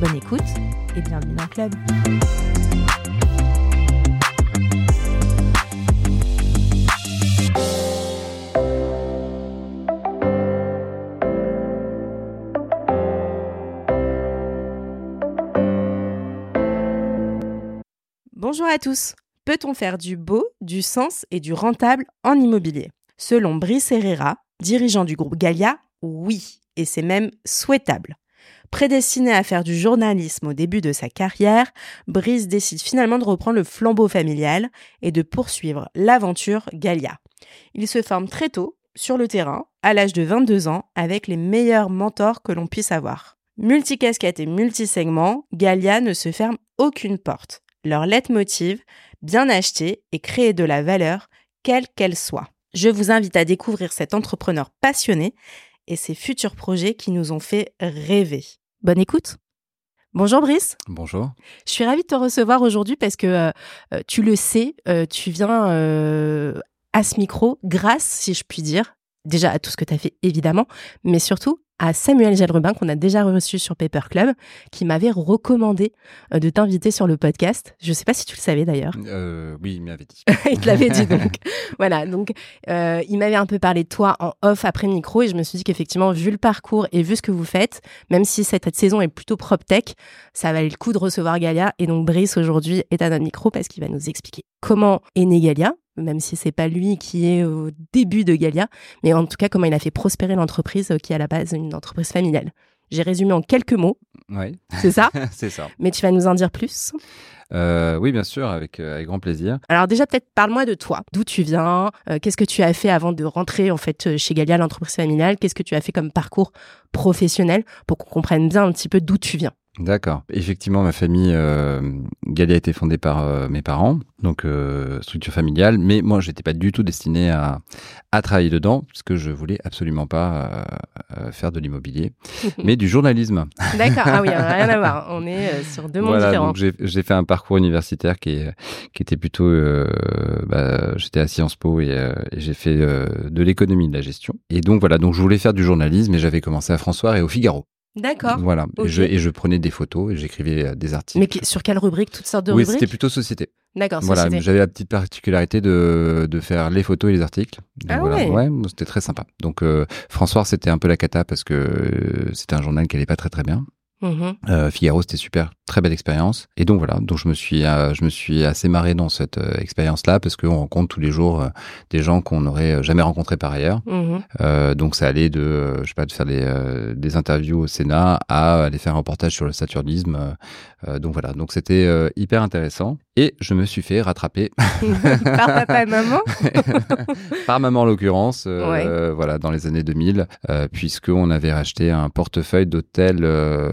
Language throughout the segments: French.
Bonne écoute et bienvenue dans le club. Bonjour à tous. Peut-on faire du beau, du sens et du rentable en immobilier? Selon Brice Herrera, dirigeant du groupe Galia, oui, et c'est même souhaitable. Prédestiné à faire du journalisme au début de sa carrière, Brice décide finalement de reprendre le flambeau familial et de poursuivre l'aventure Galia. Il se forme très tôt sur le terrain, à l'âge de 22 ans, avec les meilleurs mentors que l'on puisse avoir. Multicasquette et multisegment, Galia ne se ferme aucune porte. Leur leitmotiv, bien acheter et créer de la valeur, quelle qu'elle soit. Je vous invite à découvrir cet entrepreneur passionné et ses futurs projets qui nous ont fait rêver. Bonne écoute Bonjour Brice. Bonjour. Je suis ravie de te recevoir aujourd'hui parce que euh, euh, tu le sais, euh, tu viens à ce micro grâce, si je puis dire, déjà à tout ce que tu as fait évidemment, mais surtout à Samuel Gelrubin qu'on a déjà reçu sur Paper Club, qui m'avait recommandé euh, de t'inviter sur le podcast. Je ne sais pas si tu le savais d'ailleurs. Euh, oui, il m'avait dit. il te l'avait dit donc. voilà, donc euh, il m'avait un peu parlé de toi en off après micro et je me suis dit qu'effectivement, vu le parcours et vu ce que vous faites, même si cette saison est plutôt prop tech, ça valait le coup de recevoir Galia. Et donc Brice aujourd'hui est à notre micro parce qu'il va nous expliquer comment est né Galia, même si c'est pas lui qui est au début de Galia, mais en tout cas comment il a fait prospérer l'entreprise qui est à la base une entreprise familiale. J'ai résumé en quelques mots. Oui. C'est ça C'est ça. Mais tu vas nous en dire plus? Euh, oui, bien sûr, avec, euh, avec grand plaisir. Alors déjà, peut-être parle-moi de toi. D'où tu viens? Euh, Qu'est-ce que tu as fait avant de rentrer en fait chez Galia, l'entreprise familiale? Qu'est-ce que tu as fait comme parcours professionnel pour qu'on comprenne bien un petit peu d'où tu viens? D'accord. Effectivement, ma famille, euh, Galia a été fondée par euh, mes parents, donc euh, structure familiale. Mais moi, j'étais pas du tout destiné à, à travailler dedans, puisque je voulais absolument pas euh, faire de l'immobilier, mais du journalisme. D'accord. Ah oui, rien à voir. On est sur deux mondes voilà, différents. Donc j'ai fait un parcours universitaire qui, est, qui était plutôt, bah, j'étais à Sciences Po et, et j'ai fait de l'économie de la gestion. Et donc voilà, donc je voulais faire du journalisme et j'avais commencé à François et au Figaro. D'accord. Voilà. Et, je, et je prenais des photos et j'écrivais euh, des articles. Mais sur quelle rubrique? Toutes sortes de oui, rubriques? c'était plutôt société. D'accord, Voilà, j'avais la petite particularité de, de faire les photos et les articles. Donc Ah voilà. ouais. c'était très sympa. Donc euh, François, c'était un peu la cata parce que euh, c'était un journal qui allait pas très très bien. Mhm. Euh, Figaro, c'était super, très belle expérience. Et donc voilà, donc je me suis, euh, je me suis assez marré dans cette euh, expérience-là parce qu'on rencontre tous les jours des gens qu'on n'aurait jamais rencontrés par ailleurs. Mhm. Euh, donc ça allait de, je sais pas, de faire des, des interviews au Sénat à aller faire un reportage sur le saturnisme. Donc voilà, donc c'était hyper intéressant. Et je me suis fait rattraper Par papa et maman par maman en l'occurrence, euh, Ouais. voilà, dans les années 2000, euh, puisqu'on avait racheté un portefeuille d'hôtels euh,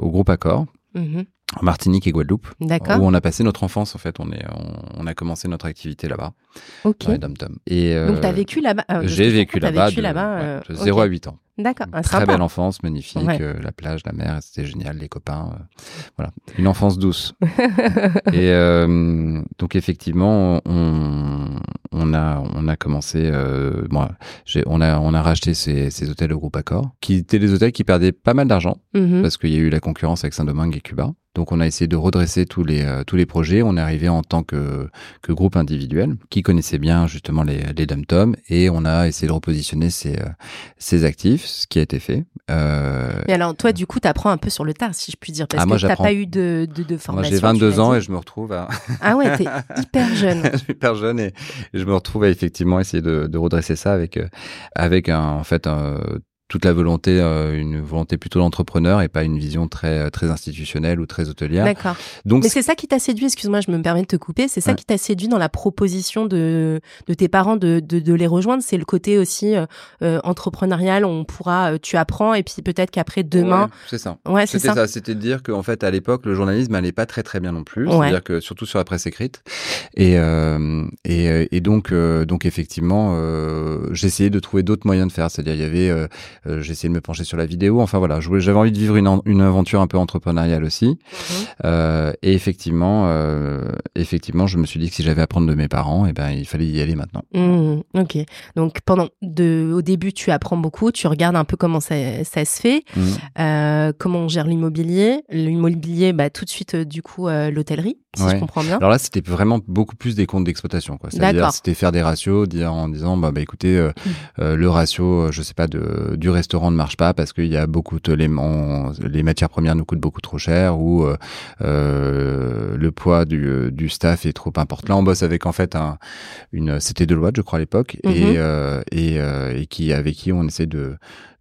au groupe Accor. Mhm. En Martinique et Guadeloupe, D'accord. où on a passé notre enfance en fait. On est, on, on a commencé notre activité là-bas, Ok. dans les dom-toms. Et Donc, euh, tu as vécu là-bas j'ai vécu t'as là-bas, de, là-bas. ouais, euh, de ok. 0 à 8 ans. D'accord. Ah, Très sympa. belle enfance, magnifique. Ouais. euh, la plage, la mer, c'était génial, les copains. euh, voilà, une enfance douce. et euh, donc effectivement, on, on a on a commencé. Euh, moi, j'ai on a on a racheté ces, ces hôtels au groupe Accor, qui étaient des hôtels qui perdaient pas mal d'argent Mhm. parce qu'il y a eu la concurrence avec Saint-Domingue et Cuba. Donc on a essayé de redresser tous les euh, tous les projets. On est arrivé en tant que que groupe individuel qui connaissait bien justement les les dom et on a essayé de repositionner ces euh, ces actifs, ce qui a été fait. Euh, Mais alors, toi, du coup, tu apprends un peu sur le tard, si je puis dire, parce Ah, moi, que tu pas eu de, de, de moi formation. j'ai tu 22 m'as ans et je me retrouve à Ah ouais, t'es hyper jeune. je suis hyper jeune et je me retrouve à effectivement essayer de, de redresser ça avec euh, avec un, en fait un, toute la volonté, euh, une volonté plutôt d'entrepreneur et pas une vision très très institutionnelle ou très hôtelière. D'accord. Donc mais c'est ça qui t'a séduit. Excuse-moi, je me permets de te couper. C'est ça qui t'a séduit dans la proposition de de tes parents de de, de les rejoindre? C'est le côté aussi euh, entrepreneurial. On pourra, tu apprends et puis peut-être qu'après demain. c'est ça. Ouais, c'est ça. C'était de dire qu'en fait à l'époque le journalisme allait pas très très bien non plus. C'est-à-dire que surtout sur la presse écrite. Et et, et donc donc effectivement j'essayais de trouver d'autres moyens de faire. C'est-à-dire il y avait euh, j'ai essayé de me pencher sur la vidéo. Enfin voilà, j'avais envie de vivre une, une, aventure un peu entrepreneuriale aussi. Mhm. Euh, et effectivement, euh, effectivement, je me suis dit que si j'avais à apprendre de mes parents, et eh ben il fallait y aller maintenant. Mmh, ok. Donc pendant de, au début, tu apprends beaucoup, tu regardes un peu comment ça, ça se fait, mmh. euh, comment on gère l'immobilier. L'immobilier, bah tout de suite du coup l'hôtellerie, si je comprends bien. Alors là, c'était vraiment beaucoup plus des comptes d'exploitation. C'est-à-dire, c'était faire des ratios, dire en disant, bah, bah écoutez, mmh. le ratio, je sais pas, de, du restaurant ne marche pas parce qu'il y a beaucoup d'éléments, les matières premières nous coûtent beaucoup trop cher ou euh, euh le poids du, du, staff est trop important. Là, on bosse avec en fait un, une, c'était Deloitte, je crois à l'époque, et, et, euh, et, qui avec qui on essaie de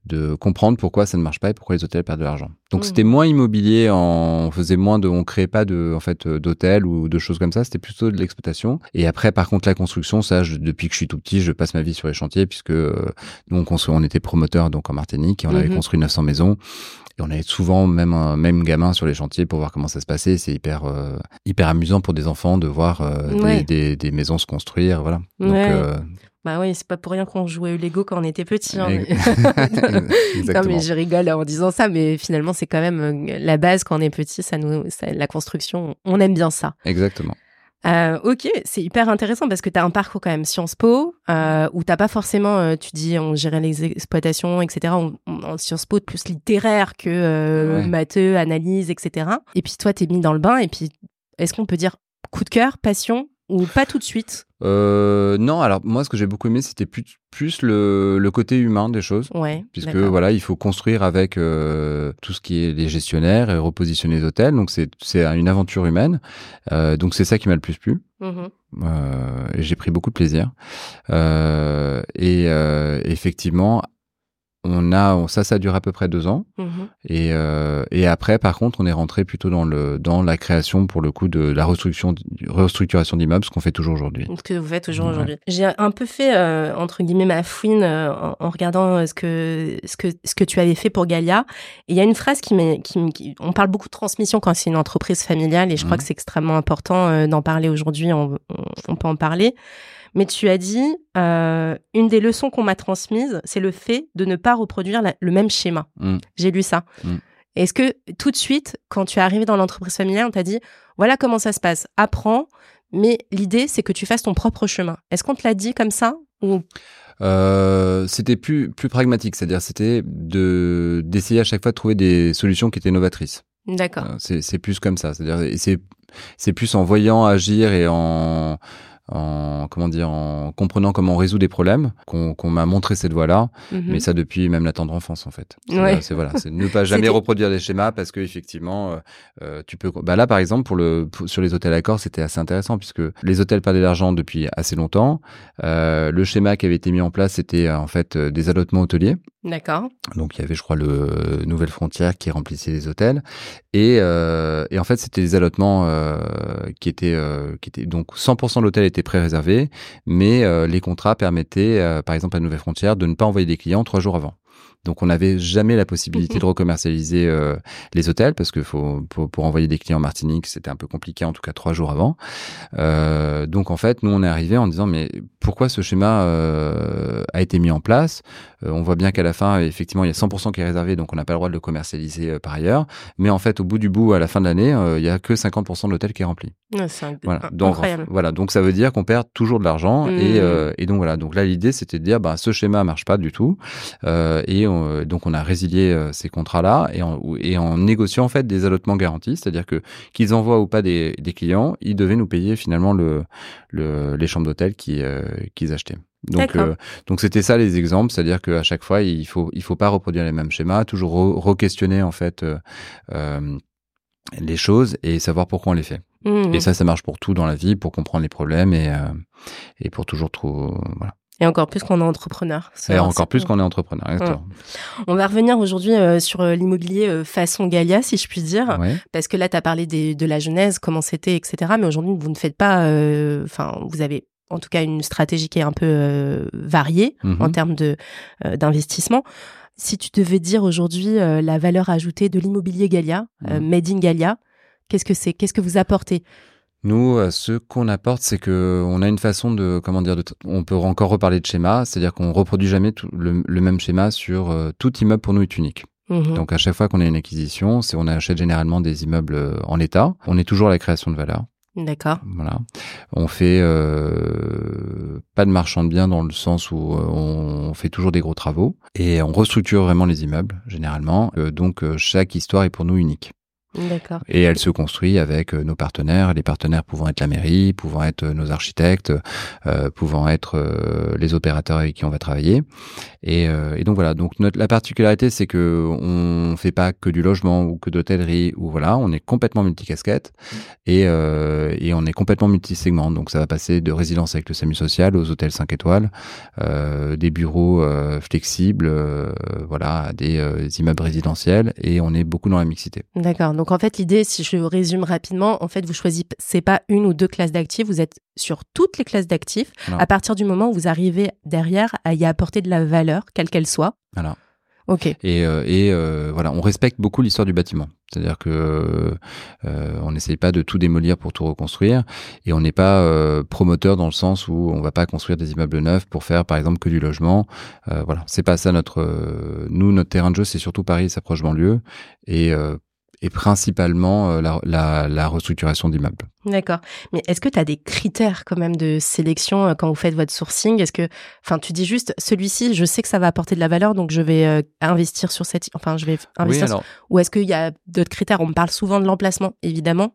de comprendre pourquoi ça ne marche pas et pourquoi les hôtels perdent de l'argent. Donc mmh. c'était moins immobilier, on faisait moins de, on créait pas de, en fait, d'hôtels ou de choses comme ça. C'était plutôt de l'exploitation. Et après, par contre, la construction, ça, depuis que je suis tout petit, je passe ma vie sur les chantiers puisque euh, nous on, on était promoteurs donc en Martinique et on avait mmh construit 900 maisons. Et on avait souvent même un même gamin sur les chantiers pour voir comment ça se passait. C'est hyper euh, hyper amusant pour des enfants de voir euh, des, des, maisons se construire, voilà. Donc, bah oui, c'est pas pour rien qu'on jouait au Lego quand on était petit. Hein, non, mais je rigole en disant ça, mais finalement, c'est quand même euh, la base quand on est petit. Ça nous, la construction, on aime bien ça. Exactement. Euh, ok, c'est hyper intéressant parce que tu as un parcours quand même Sciences Po euh, où t'as pas forcément, euh, tu dis, on gérait les exploitations, etc. en Sciences Po plus littéraire que euh, matheux, analyse, etc. Et puis toi, t'es mis dans le bain et puis est-ce qu'on peut dire coup de cœur, passion ou pas tout de suite euh, Non, alors moi ce que j'ai beaucoup aimé c'était plus, plus le, le, côté humain des choses. Ouais, puisque voilà, il faut construire avec euh, tout ce qui est les gestionnaires et repositionner les hôtels. Donc c'est une aventure humaine. Euh, donc c'est ça qui m'a le plus plu. Mmh euh, et j'ai pris beaucoup de plaisir. Et effectivement, on a ça ça dure à peu près deux ans. Mhm. et, euh, et après par contre on est rentré plutôt dans le dans la création pour le coup de la restructuration restructuration d'immeubles ce qu'on fait toujours aujourd'hui. Ce que vous faites toujours aujourd'hui. J'ai un peu fait euh, entre guillemets ma fouine euh, en, regardant ce que ce que ce que tu avais fait pour Galia. Et il y a une phrase qui m'est qui, on parle beaucoup de transmission quand c'est une entreprise familiale et je crois mhm. que c'est extrêmement important d'en parler aujourd'hui. On, on peut en parler mais tu as dit, euh, une des leçons qu'on m'a transmises, c'est le fait de ne pas reproduire le même schéma. Mm. J'ai lu ça. Mm. Est-ce que tout de suite, quand tu es arrivé dans l'entreprise familiale, on t'a dit, voilà comment ça se passe, apprends, mais l'idée, c'est que tu fasses ton propre chemin. Est-ce qu'on te l'a dit comme ça ou? Euh, c'était plus plus pragmatique, c'est-à-dire c'était de d'essayer à chaque fois de trouver des solutions qui étaient novatrices. D'accord. Euh, c'est plus comme ça, c'est-à-dire c'est c'est plus en voyant agir et en en comment dire en comprenant comment on résout des problèmes qu'on m'a montré cette voie-là. Mhm. mais ça depuis même la tendre enfance en fait. C'est voilà c'est ne pas jamais reproduire des schémas parce que effectivement euh, euh, tu peux bah là par exemple pour le sur les hôtels accords c'était assez intéressant puisque les hôtels perdaient de l'argent depuis assez longtemps. Euh, le schéma qui avait été mis en place c'était en fait des allotements hôteliers. D'accord. Donc il y avait, je crois, le Nouvelle Frontière qui remplissait les hôtels, et, euh, et en fait c'était des allotements euh, qui étaient, euh, qui étaient donc 100% de l'hôtel était pré-réservé, mais les contrats permettaient, par exemple à Nouvelle Frontière, de ne pas envoyer des clients trois jours avant. Donc on n'avait jamais la possibilité de recommercialiser euh, les hôtels parce que faut, pour, envoyer des clients en Martinique, c'était un peu compliqué, en tout cas trois jours avant. Euh, donc en fait, nous on est arrivé en disant mais pourquoi ce schéma euh, a été mis en place On voit bien qu'à la fin, effectivement, il y a 100% qui est réservé, donc on n'a pas le droit de le commercialiser par ailleurs. Mais en fait, au bout du bout, à la fin de l'année, il y a que 50% de l'hôtel qui est rempli. voilà. Donc, voilà, donc ça veut dire qu'on perd toujours de l'argent et, mmh. et, donc voilà. Donc là, l'idée c'était de dire bah ce schéma marche pas du tout et euh, donc on a résilié euh, ces contrats-là et en, et en négociant en fait des allotements garantis, c'est-à-dire que qu'ils envoient ou pas des, des, clients, ils devaient nous payer finalement le, le les chambres d'hôtel euh, qu'ils achetaient. Donc donc c'était ça les exemples, c'est-à-dire qu'à chaque fois il faut il faut pas reproduire les mêmes schémas, toujours re-questionner en fait les choses et savoir pourquoi on les fait. Mmh. Et ça, ça marche pour tout dans la vie, pour comprendre les problèmes et, et pour toujours voilà. Et encore plus qu'on est entrepreneur. Et encore plus qu'on est entrepreneur, exactement. On va revenir aujourd'hui euh, sur euh, l'immobilier euh, façon Galia, si je puis dire. Parce que là, tu as parlé de la genèse, comment c'était, etc. Mais aujourd'hui, vous ne faites pas... Enfin, vous avez en tout cas une stratégie qui est un peu variée mm-hmm. en termes de d'investissement. Si tu devais dire aujourd'hui la valeur ajoutée de l'immobilier Galia, mm. Made in Galia, qu'est-ce que c'est Qu'est-ce que vous apportez? Nous, euh, ce qu'on apporte, c'est que on a une façon de, comment dire, on peut encore reparler de schéma, c'est-à-dire qu'on reproduit jamais le, même schéma sur euh, tout immeuble pour nous est unique. Mhm. Donc à chaque fois qu'on a une acquisition, c'est on achète généralement des immeubles euh, en état. On est toujours à la création de valeur. D'accord. Voilà. On fait euh, pas de marchand de biens dans le sens où on fait toujours des gros travaux et on restructure vraiment les immeubles généralement. donc chaque histoire est pour nous unique. Et elle se construit avec euh, nos partenaires, les partenaires pouvant être la mairie, pouvant être euh, nos architectes, euh, pouvant être euh, les opérateurs avec qui on va travailler. Et, et donc voilà. Donc notre, la particularité, c'est que on fait pas que du logement ou que d'hôtellerie ou voilà, on est complètement multicasquette et, et on est complètement multisegment. Donc ça va passer de résidence avec le SAMU social aux hôtels 5 étoiles, des bureaux flexibles, voilà, des immeubles résidentiels et on est beaucoup dans la mixité. D'accord. Donc en fait, l'idée, si je résume rapidement, en fait, vous choisissez pas une ou deux classes d'actifs, vous êtes sur toutes les classes d'actifs à partir du moment où vous arrivez derrière à y apporter de la valeur, quelle qu'elle soit. Voilà. Ok. Et, euh, et euh, voilà, on respecte beaucoup l'histoire du bâtiment. C'est-à-dire que euh, on n'essaye pas de tout démolir pour tout reconstruire, et on n'est pas euh, promoteur dans le sens où on va pas construire des immeubles neufs pour faire, par exemple, que du logement. Euh, voilà, c'est pas ça notre. nous, notre terrain de jeu, c'est surtout Paris, sa proche banlieue, et et principalement euh, la, la, la, restructuration d'immeubles. D'accord. Mais est-ce que tu as des critères quand même de sélection euh, quand vous faites votre sourcing? Est-ce que, enfin, tu dis juste celui-ci, je sais que ça va apporter de la valeur, donc je vais euh, investir sur cette, enfin, je vais investir. Ou est-ce qu'il y a d'autres critères? On me parle souvent de l'emplacement, évidemment.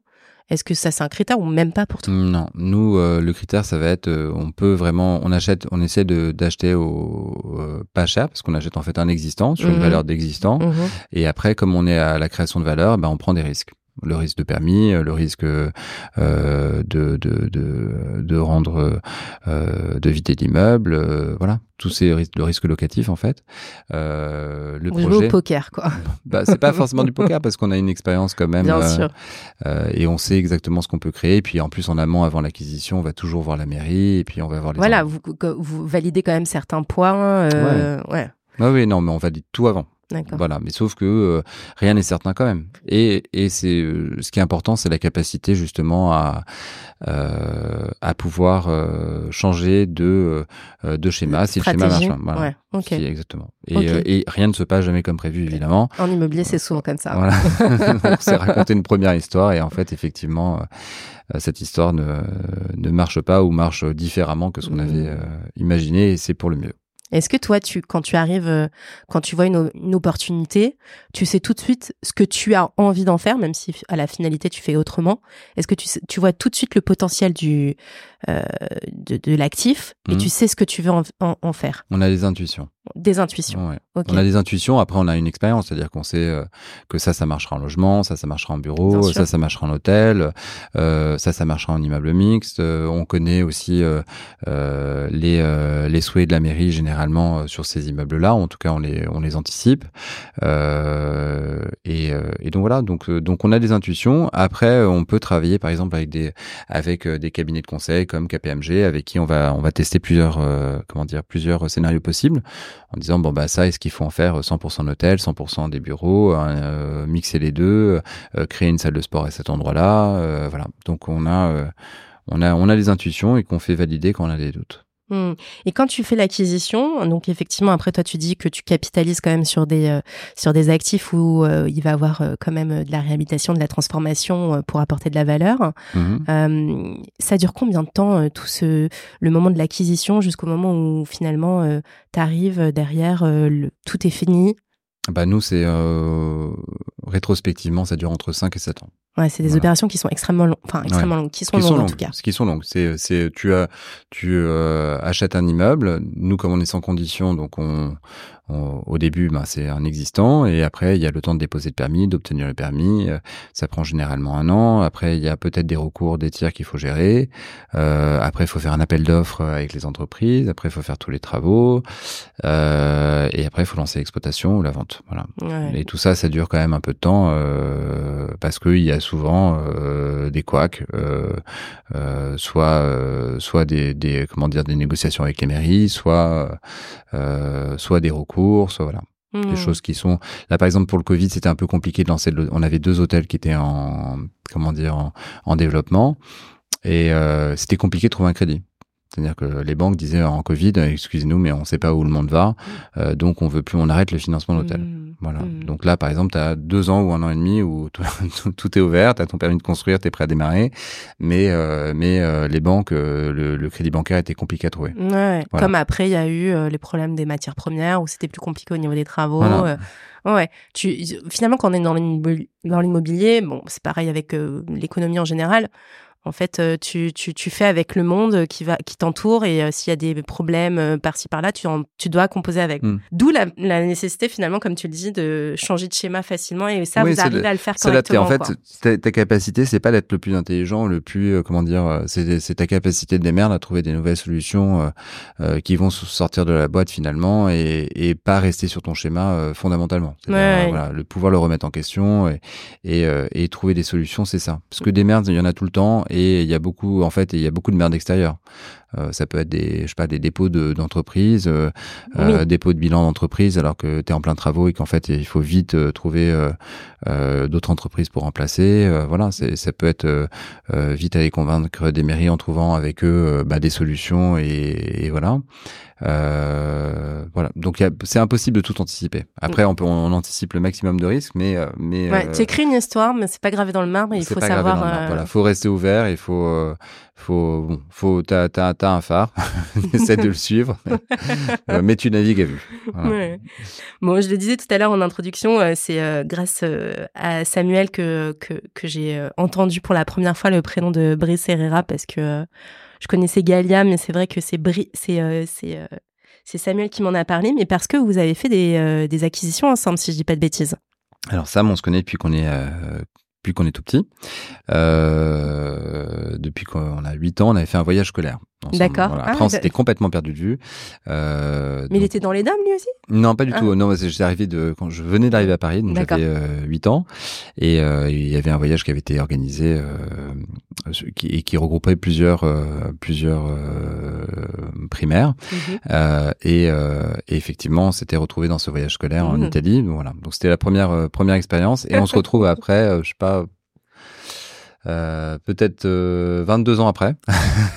Est-ce que ça c'est un critère ou même pas pour toi? Non, nous euh, le critère ça va être euh, on peut vraiment on achète on essaie de d'acheter au euh, pas cher parce qu'on achète en fait un existant sur une mhm. valeur d'existant mhm. et après comme on est à la création de valeur, ben on prend des risques le risque de permis, le risque euh, de, de, de, de, rendre, euh, de vider l'immeuble, euh, voilà, tous ces risques, le risque locatif en fait. Euh, le projet, au poker quoi. Bah, c'est pas forcément du poker parce qu'on a une expérience quand même. Bien euh, sûr. Euh, et on sait exactement ce qu'on peut créer. Et puis en plus en amont, avant l'acquisition, on va toujours voir la mairie et puis on va voir les. Voilà, vous, vous, validez quand même certains points. ouais. ouais. Ah oui, non, mais on valide tout avant. Voilà, mais sauf que euh, rien n'est certain quand même. Et, et c'est euh, ce qui est important, c'est la capacité justement à euh, à pouvoir euh, changer de de schéma si le schéma marche. Voilà. Ouais, exactement. Et, et, rien ne se passe jamais comme prévu évidemment. En immobilier, c'est souvent comme ça. Voilà. on s'est raconté une première histoire et en fait effectivement cette histoire ne ne marche pas ou marche différemment que ce qu'on mmh. avait imaginé et c'est pour le mieux. Est-ce que toi, tu, quand tu arrives, euh, quand tu vois une, opportunité, tu sais tout de suite ce que tu as envie d'en faire, même si à la finalité tu fais autrement? Est-ce que tu, tu vois tout de suite le potentiel du euh, de, l'actif et tu mmh. sais ce que tu veux en, faire On a des intuitions. Des intuitions. On a des intuitions. Après, on a une expérience, c'est-à-dire qu'on sait euh, que ça, ça marchera en logement, ça, ça marchera en bureau, ça, ça marchera en hôtel, ça, ça marchera en immeuble mixte. on connaît aussi les les souhaits de la mairie généralement euh, sur ces immeubles-là. En tout cas, on les, on les anticipe. Euh, et, euh, et, donc voilà, donc, donc on a des intuitions. Après, on peut travailler par exemple avec des, avec des cabinets de conseil comme KPMG, avec qui on va, on va tester plusieurs, comment dire, plusieurs scénarios possibles, en disant bon bah ça, est-ce qu'il faut en faire 100% d'hôtel, 100% des bureaux, mixer les deux, créer une salle de sport à cet endroit-là, voilà. Donc on a on a, on a des intuitions et qu'on fait valider quand on a des doutes. Hmm. Et quand tu fais l'acquisition, donc effectivement, après toi, tu dis que tu capitalises quand même sur des, euh, sur des actifs où euh, il va avoir euh, quand même de la réhabilitation, de la transformation pour apporter de la valeur. Mhm. ça dure combien de temps, tout ce, le moment de l'acquisition jusqu'au moment où finalement tu arrives derrière, le, tout est fini? Bah nous, c'est rétrospectivement, ça dure entre 5 et 7 ans. Ouais, c'est des opérations qui sont extrêmement longues, enfin extrêmement longues, qui sont, longues, en tout cas. Qui sont longues. C'est, c'est, tu as, tu euh, achètes un immeuble. Nous, comme on est sans condition, donc on, au début, ben, c'est un existant, et après, il y a le temps de déposer le permis, d'obtenir le permis. Euh, ça prend généralement un an. Après, il y a peut-être des recours, des tiers qu'il faut gérer. Euh, après, il faut faire un appel d'offres avec les entreprises. Après, il faut faire tous les travaux. Euh, et après, il faut lancer l'exploitation ou la vente. Voilà. Et tout ça, ça dure quand même un peu de temps euh, parce qu'il y a souvent euh, des couacs, euh, soit soit des, des comment dire des négociations avec les mairies, soit soit des recours, soit voilà. Des hmm. choses qui sont là par exemple pour le Covid c'était un peu compliqué de lancer le... on avait deux hôtels qui étaient en comment dire en, en développement et euh, c'était compliqué de trouver un crédit c'est-à-dire que les banques disaient en Covid, excusez-nous, mais on ne sait pas où le monde va, euh, donc on veut plus, on arrête le financement d'hôtel. Mmh. Voilà. Mmh. Donc là, par exemple, tu as deux ans ou un an et demi où tout, est ouvert, tu as ton permis de construire, tu es prêt à démarrer, mais euh, mais euh, les banques, le, crédit bancaire était compliqué à trouver. Ouais, Comme après, il y a eu les problèmes des matières premières où c'était plus compliqué au niveau des travaux. Ouais, tu finalement quand on est dans l'immobilier, bon, c'est pareil avec l'économie en général. En fait, euh, tu, tu, tu, fais avec le monde qui va qui t'entoure et euh, s'il y a des problèmes euh, par-ci par-là, tu, tu dois composer avec. Hmm. D'où la, la, nécessité finalement, comme tu le dis, de changer de schéma facilement et ça, vous arrivez à le faire correctement. En fait, ta, capacité, c'est pas d'être le plus intelligent, le plus comment dire, c'est ta capacité de démerde à trouver des nouvelles solutions qui vont sortir de la boîte finalement et, et pas rester sur ton schéma fondamentalement. Voilà, le pouvoir le remettre en question et, et, et trouver des solutions, c'est ça. Parce que des merdes, il y en a tout le temps et il y a beaucoup en fait il y a beaucoup de merde extérieure. Euh, ça peut être des je sais pas des dépôts d'entreprise, euh, euh, dépôts de bilan d'entreprise alors que tu es en plein travaux et qu'en fait il faut vite trouver d'autres entreprises pour remplacer. voilà, ça peut être vite aller convaincre des mairies en trouvant avec eux bah, des solutions et, et voilà. Euh, voilà. Donc c'est impossible de tout anticiper. Après, on peut on, anticipe le maximum de risques, mais mais. Ouais, tu écris une histoire, mais c'est pas gravé dans le marbre. Il faut savoir. Euh... Voilà, faut rester ouvert. Il faut faut bon, faut t'as t'as un phare. Essaie de le suivre, mais tu navigues à vue. Ouais. Bon, je le disais tout à l'heure en introduction, c'est grâce à Samuel que que que j'ai entendu pour la première fois le prénom de Brice Herrera parce que je connaissais Galia, mais c'est vrai que c'est c'est euh, euh, c'est Samuel qui m'en a parlé, mais parce que vous avez fait des, euh, des, acquisitions ensemble, si je dis pas de bêtises. Alors Sam, on se connaît depuis qu'on est depuis qu'on est tout petit. depuis qu'on a 8 ans, on avait fait un voyage scolaire. D'accord. Après, ah, on s'était complètement perdu de vue. Euh, Mais il était dans les dames, lui aussi? Non, pas du ah. tout. Non, j'étais arrivé de quand je venais d'arriver à Paris, donc j'avais euh, 8 ans, et euh, il y avait un voyage qui avait été organisé euh, qui, et qui regroupait plusieurs euh, plusieurs euh, primaires, mhm. et, et, effectivement, on s'était retrouvé dans ce voyage scolaire en mhm. Italie. Donc, voilà. Donc c'était la première première expérience, et on se retrouve après, je sais pas euh, peut-être 22 euh, ans après.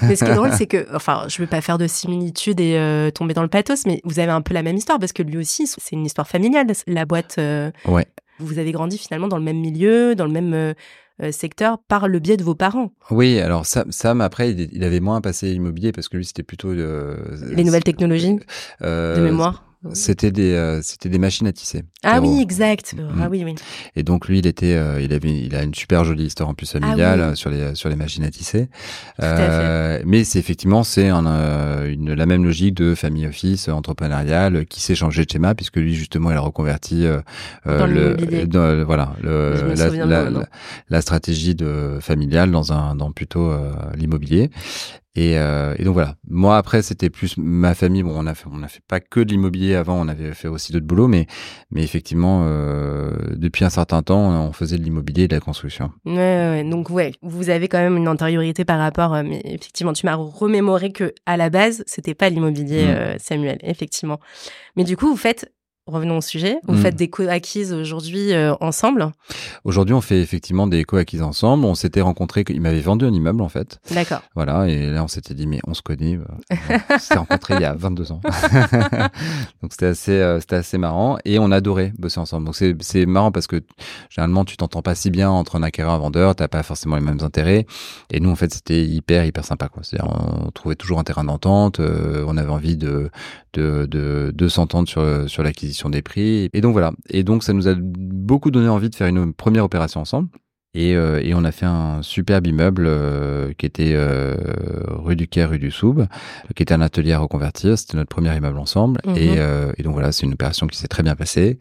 mais ce qui est drôle, c'est que, enfin, je veux pas faire de similitude et euh, tomber dans le pathos, mais vous avez un peu la même histoire parce que lui aussi, c'est une histoire familiale. La boîte. ouais. Vous avez grandi finalement dans le même milieu, dans le même secteur par le biais de vos parents. Oui, alors Sam, Sam après, il, avait moins passé immobilier parce que lui, c'était plutôt les nouvelles technologies de mémoire. C'était des euh, c'était des machines à tisser. Ah oui, exact. Mm. Ah oui, oui. Et donc lui, il était euh, il avait il a une super jolie histoire en plus ah familiale euh, sur les sur les machines à tisser. Euh, mais c'est effectivement c'est une la même logique de famille office entrepreneuriale qui s'est changé de schéma puisque lui justement il a reconverti dans le voilà le, la, la, la, stratégie de familiale dans un dans plutôt l'immobilier et, euh, et, donc voilà. Moi après c'était plus ma famille. Bon, on a fait, on a fait pas que de l'immobilier avant. On avait fait aussi d'autres boulots, mais mais effectivement euh, depuis un certain temps on faisait de l'immobilier et de la construction. Ouais, ouais, donc ouais, vous avez quand même une antériorité par rapport. Euh, mais effectivement, tu m'as remémoré que à la base c'était pas l'immobilier, mm. euh, Samuel. Effectivement. Mais du coup vous faites revenons au sujet. Vous hmm. faites des co-acquises aujourd'hui euh, ensemble Aujourd'hui, on fait effectivement des co-acquises ensemble. On s'était rencontrés, il m'avait vendu un immeuble en fait. D'accord. Voilà, et là on s'était dit, mais on se connaît. Euh, on s'était rencontrés il y a 22 ans. Donc c'était assez, euh, c'était assez marrant et on adorait bosser ensemble. Donc c'est, marrant parce que généralement tu t'entends pas si bien entre un acquéreur et un vendeur, t'as pas forcément les mêmes intérêts. Et nous en fait c'était hyper hyper sympa. C'est-à-dire on trouvait toujours un terrain d'entente, on avait envie de, de, de, de s'entendre sur, sur l'acquisition des prix. Et donc voilà. Et donc ça nous a beaucoup donné envie de faire une première opération ensemble. Et, et, on a fait un superbe immeuble qui était rue du Caire, rue du Soub, qui était un atelier à reconvertir. C'était notre premier immeuble ensemble. Mhm. Et, et, donc voilà, c'est une opération qui s'est très bien passée.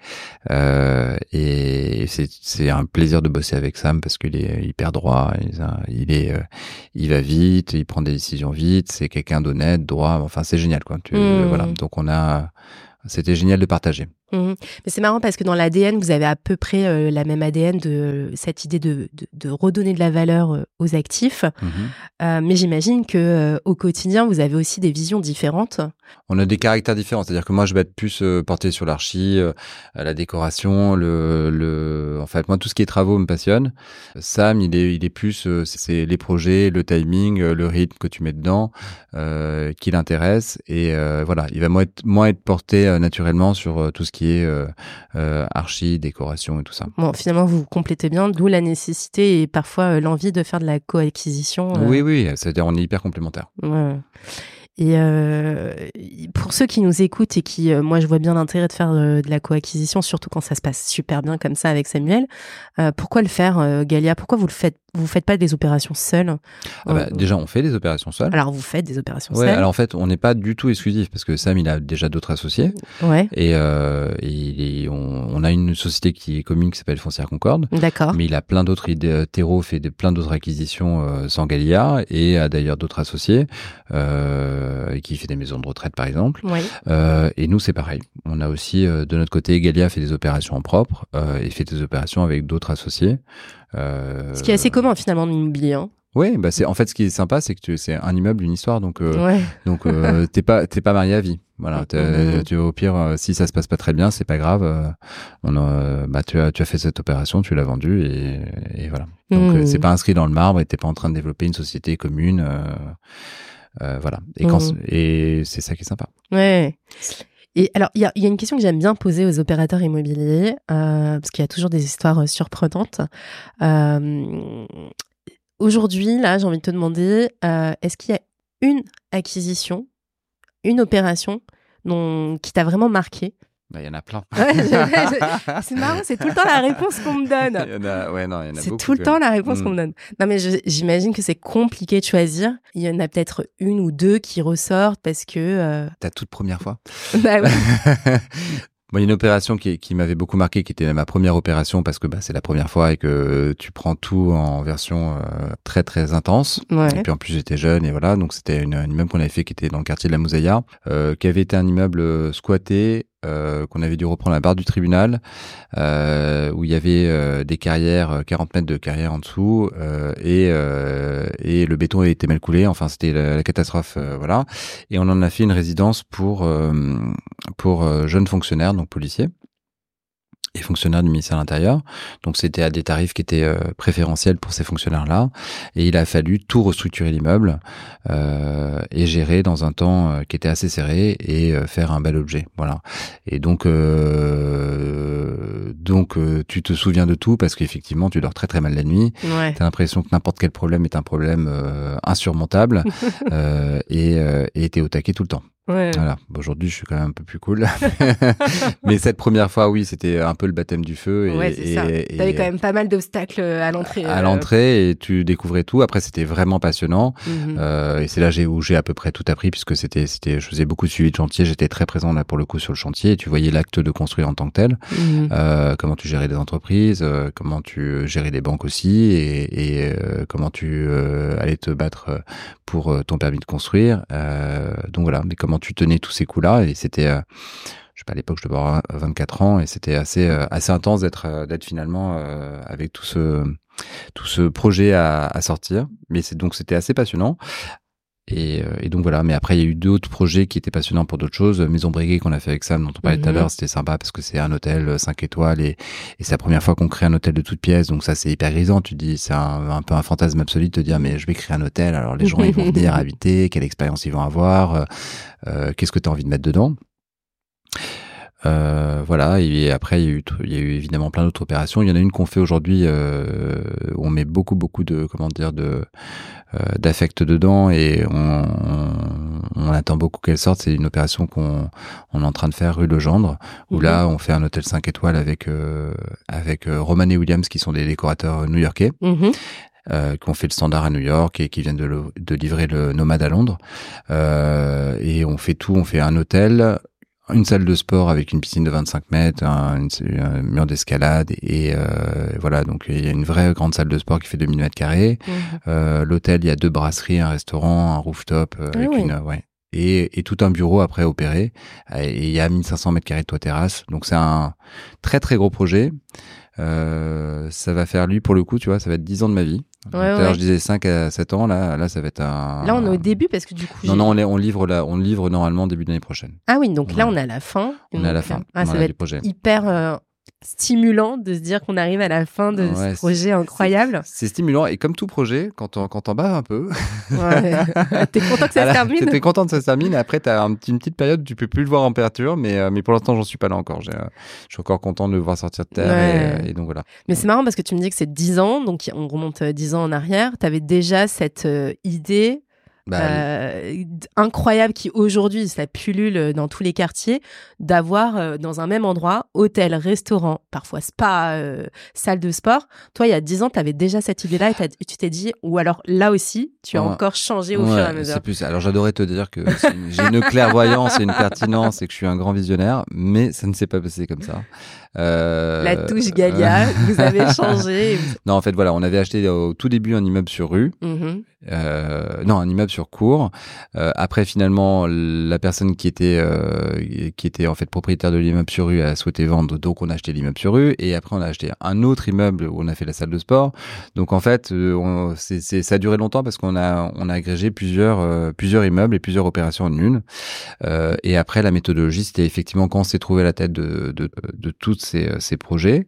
et c'est un plaisir de bosser avec Sam parce qu'il est hyper droit. Il, est, il va vite, il prend des décisions vite. C'est quelqu'un d'honnête, droit. Enfin, c'est génial, quoi. Tu, mhm. Voilà. Donc on a, c'était génial de partager. Mhm. Mais c'est marrant parce que dans l'ADN, vous avez à peu près euh, la même ADN de cette idée de, de, redonner de la valeur euh, aux actifs. Euh, mais j'imagine que au quotidien, vous avez aussi des visions différentes. On a des caractères différents. C'est-à-dire que moi, je vais être plus porté sur l'archi, la décoration, le, le, en fait, moi, tout ce qui est travaux me passionne. Sam, il est, il est plus, c'est les projets, le timing, le rythme que tu mets dedans, qui l'intéresse. Et voilà, il va moins être, moins être porté naturellement sur tout ce qui est euh, euh, archi, décoration et tout ça. Bon, finalement, vous complétez bien, d'où la nécessité et parfois euh, l'envie de faire de la coacquisition. Oui, oui, c'est-à-dire on est hyper complémentaires. Et euh, pour ceux qui nous écoutent et qui, euh, moi, je vois bien l'intérêt de faire euh, de la coacquisition, surtout quand ça se passe super bien comme ça avec Samuel. pourquoi le faire, Galia? Pourquoi vous le faites Vous faites pas des opérations seules? Ah bah, Déjà, on fait des opérations seules. Alors, vous faites des opérations ouais, seules. Alors en fait, on n'est pas du tout exclusif parce que Sam, il a déjà d'autres associés. Ouais. Et, et on, on, a une société qui est commune qui s'appelle Foncière Concorde. D'accord. Mais il a plein d'autres idées. Terreau fait de, plein d'autres acquisitions sans Galia et a d'ailleurs d'autres associés. Euh, qui fait des maisons de retraite par exemple. Euh, et nous, c'est pareil. On a aussi euh, de notre côté, Galia fait des opérations en propre et fait des opérations avec d'autres associés. Ce qui est assez commun finalement en immobilier. Hein. Oui, bah c'est en fait ce qui est sympa, c'est que c'est un immeuble, une histoire, donc euh, donc t'es pas t'es pas marié à vie. Voilà, tu au pire si ça se passe pas très bien, c'est pas grave. on bah tu as tu as fait cette opération, tu l'as vendue et, et voilà. Donc mm. c'est pas inscrit dans le marbre et t'es pas en train de développer une société commune. Euh, voilà. Et, quand, mmh. et c'est ça qui est sympa. Ouais. Et alors, il y a, y a, une question que j'aime bien poser aux opérateurs immobiliers, euh, parce qu'il y a toujours des histoires euh, surprenantes. Euh, Aujourd'hui, là, j'ai envie de te demander, est-ce qu'il y a une acquisition, une opération dont, qui t'a vraiment marqué bah, il y en a plein. c'est marrant, c'est tout le temps la réponse qu'on me donne. Il y en a, ouais, non, il y en a C'est tout le temps la réponse qu'on me mm. donne. Non, mais j'imagine que c'est compliqué de choisir. Il y en a peut-être une ou deux qui ressortent parce que. Euh... Ta toute première fois. bah oui. Moi, il y a une opération qui, qui m'avait beaucoup marqué, qui était ma première opération parce que bah, c'est la première fois et que tu prends tout en version euh, très très intense. Ouais. Et puis en plus j'étais jeune et voilà, donc c'était une, un immeuble qu'on avait fait qui était dans le quartier de la Moussaïa, euh, qui avait été un immeuble euh, squatté euh, qu'on avait dû reprendre la barre du tribunal, euh, où il y avait euh, des carrières, 40 mètres de carrière en dessous, et, et le béton était mal coulé. Enfin, c'était la, catastrophe, voilà. Et on en a fait une résidence pour pour jeunes fonctionnaires, donc policiers et fonctionnaires du ministère de l'Intérieur. Donc c'était à des tarifs qui étaient euh, préférentiels pour ces fonctionnaires-là. Et il a fallu tout restructurer l'immeuble euh, et gérer dans un temps euh, qui était assez serré et euh, faire un bel objet. Voilà. Et donc donc tu te souviens de tout parce qu'effectivement tu dors très très mal la nuit. Ouais. Tu as l'impression que n'importe quel problème est un problème insurmontable et t'es au taquet tout le temps. Ouais. Voilà. Aujourd'hui, je suis quand même un peu plus cool. Mais cette première fois, oui, c'était un peu le baptême du feu. Et, ouais, c'est ça. T'avais quand même pas mal d'obstacles à l'entrée. À euh... l'entrée, et tu découvrais tout. Après, c'était vraiment passionnant. Mhm. euh, et c'est là où j'ai à peu près tout appris, puisque c'était, c'était, je faisais beaucoup de suivi de chantier. J'étais très présent là pour le coup sur le chantier. Et tu voyais l'acte de construire en tant que tel. Mhm. Euh, comment tu gérais des entreprises, euh, comment tu gérais des banques aussi, et, et euh, comment tu allais te battre pour ton permis de construire. donc voilà. Mais comment tu tenais tous ces coups-là. Et c'était, euh, je sais pas, à l'époque, je devais avoir 24 ans et c'était assez, euh, assez intense d'être, euh, d'être finalement avec tout ce, tout ce projet à, à sortir. Mais c'est donc c'était assez passionnant. Et, et, donc voilà, mais après il y a eu d'autres projets qui étaient passionnants pour d'autres choses. Maison Breguet qu'on a fait avec Sam, dont on parlait tout à mhm. l'heure, c'était sympa parce que c'est un hôtel 5 étoiles et, et c'est la première fois qu'on crée un hôtel de toutes pièces, donc ça c'est hyper grisant. Tu dis, c'est un, un, peu un fantasme absolu de te dire, mais je vais créer un hôtel, alors les gens ils vont venir habiter, quelle expérience ils vont avoir, euh, qu'est-ce que tu as envie de mettre dedans? Euh, voilà, et après il y, a eu, il y a eu évidemment plein d'autres opérations. Il y en a une qu'on fait aujourd'hui euh, où on met beaucoup beaucoup de comment dire de euh, d'affect dedans et on, on, attend beaucoup qu'elle sorte. C'est une opération qu'on on est en train de faire rue Legendre où là on fait un hôtel 5 étoiles avec euh, avec euh, Roman et Williams qui sont des décorateurs new-yorkais. Mhm. Euh, qui ont fait le standard à New York et qui viennent de, le- de livrer le Nomade à Londres. Euh, et on fait tout, on fait un hôtel, une salle de sport avec une piscine de 25 mètres, un, une- un mur d'escalade et euh, voilà donc il y a une vraie grande salle de sport qui fait 2000 mètres carrés. Mhm. Euh, L'hôtel il y a deux brasseries, un restaurant, un rooftop euh, Ah avec oui. une ouais et, et tout un bureau après opéré et il y a 1500 mètres carrés de toit terrasse donc c'est un très très gros projet. Euh, ça va faire lui pour le coup tu vois ça va être 10 ans de ma vie. L'heure, ouais. je disais 5 à 7 ans là là ça va être un Là, on est au début parce que du coup. non, non, on, est- on livre là, on livre normalement début d'année prochaine. Ah oui, donc là, Ouais. on est à la fin. On est à la fin. Ah, ça va être projet. hyper euh, stimulant de se dire qu'on arrive à la fin de Ouais, ce projet incroyable. C'est stimulant et comme tout projet, quand on, quand on bave un peu, Ouais. T'es content que ça se termine T'es content que ça se termine. Et après, t'as un petit- une petite période où tu peux plus le voir en peinture, mais euh, mais pour l'instant, j'en suis pas là encore. Euh, je suis encore content de le voir sortir de terre Ouais. et, euh, et donc voilà. Mais c'est marrant parce que tu me dis que c'est 10 ans, donc on remonte euh, 10 ans en arrière. Tu avais déjà cette euh, idée Bah, euh, incroyable qui aujourd'hui, ça pullule dans tous les quartiers, d'avoir euh, dans un même endroit hôtel, restaurant, parfois spa, euh, salle de sport. Toi, il y a 10 ans, tu avais déjà cette idée-là et, tu t'es dit, ou alors là aussi, tu as Ouais. encore changé au ouais, fur et à mesure. c'est plus. Alors j'adorais te dire que j'ai une clairvoyance et une pertinence et que je suis un grand visionnaire, mais ça ne s'est pas passé comme ça. Euh, La touche Galia, vous avez changé. vous- Non, en fait, voilà, on avait acheté au tout début un immeuble sur rue. Mhm. Euh, non, un immeuble sur cours. Euh, après, finalement, la personne qui était euh, qui était en fait propriétaire de l'immeuble sur rue a souhaité vendre, donc on a acheté l'immeuble sur rue. Et après, on a acheté un autre immeuble où on a fait la salle de sport. Donc en fait, euh, on, c'est, c'est- ça a duré longtemps parce qu'on a on a agrégé plusieurs euh, plusieurs immeubles et plusieurs opérations en une. Euh, et après, la méthodologie, c'était effectivement quand on s'est trouvé à la tête de de, de tous ces ces projets,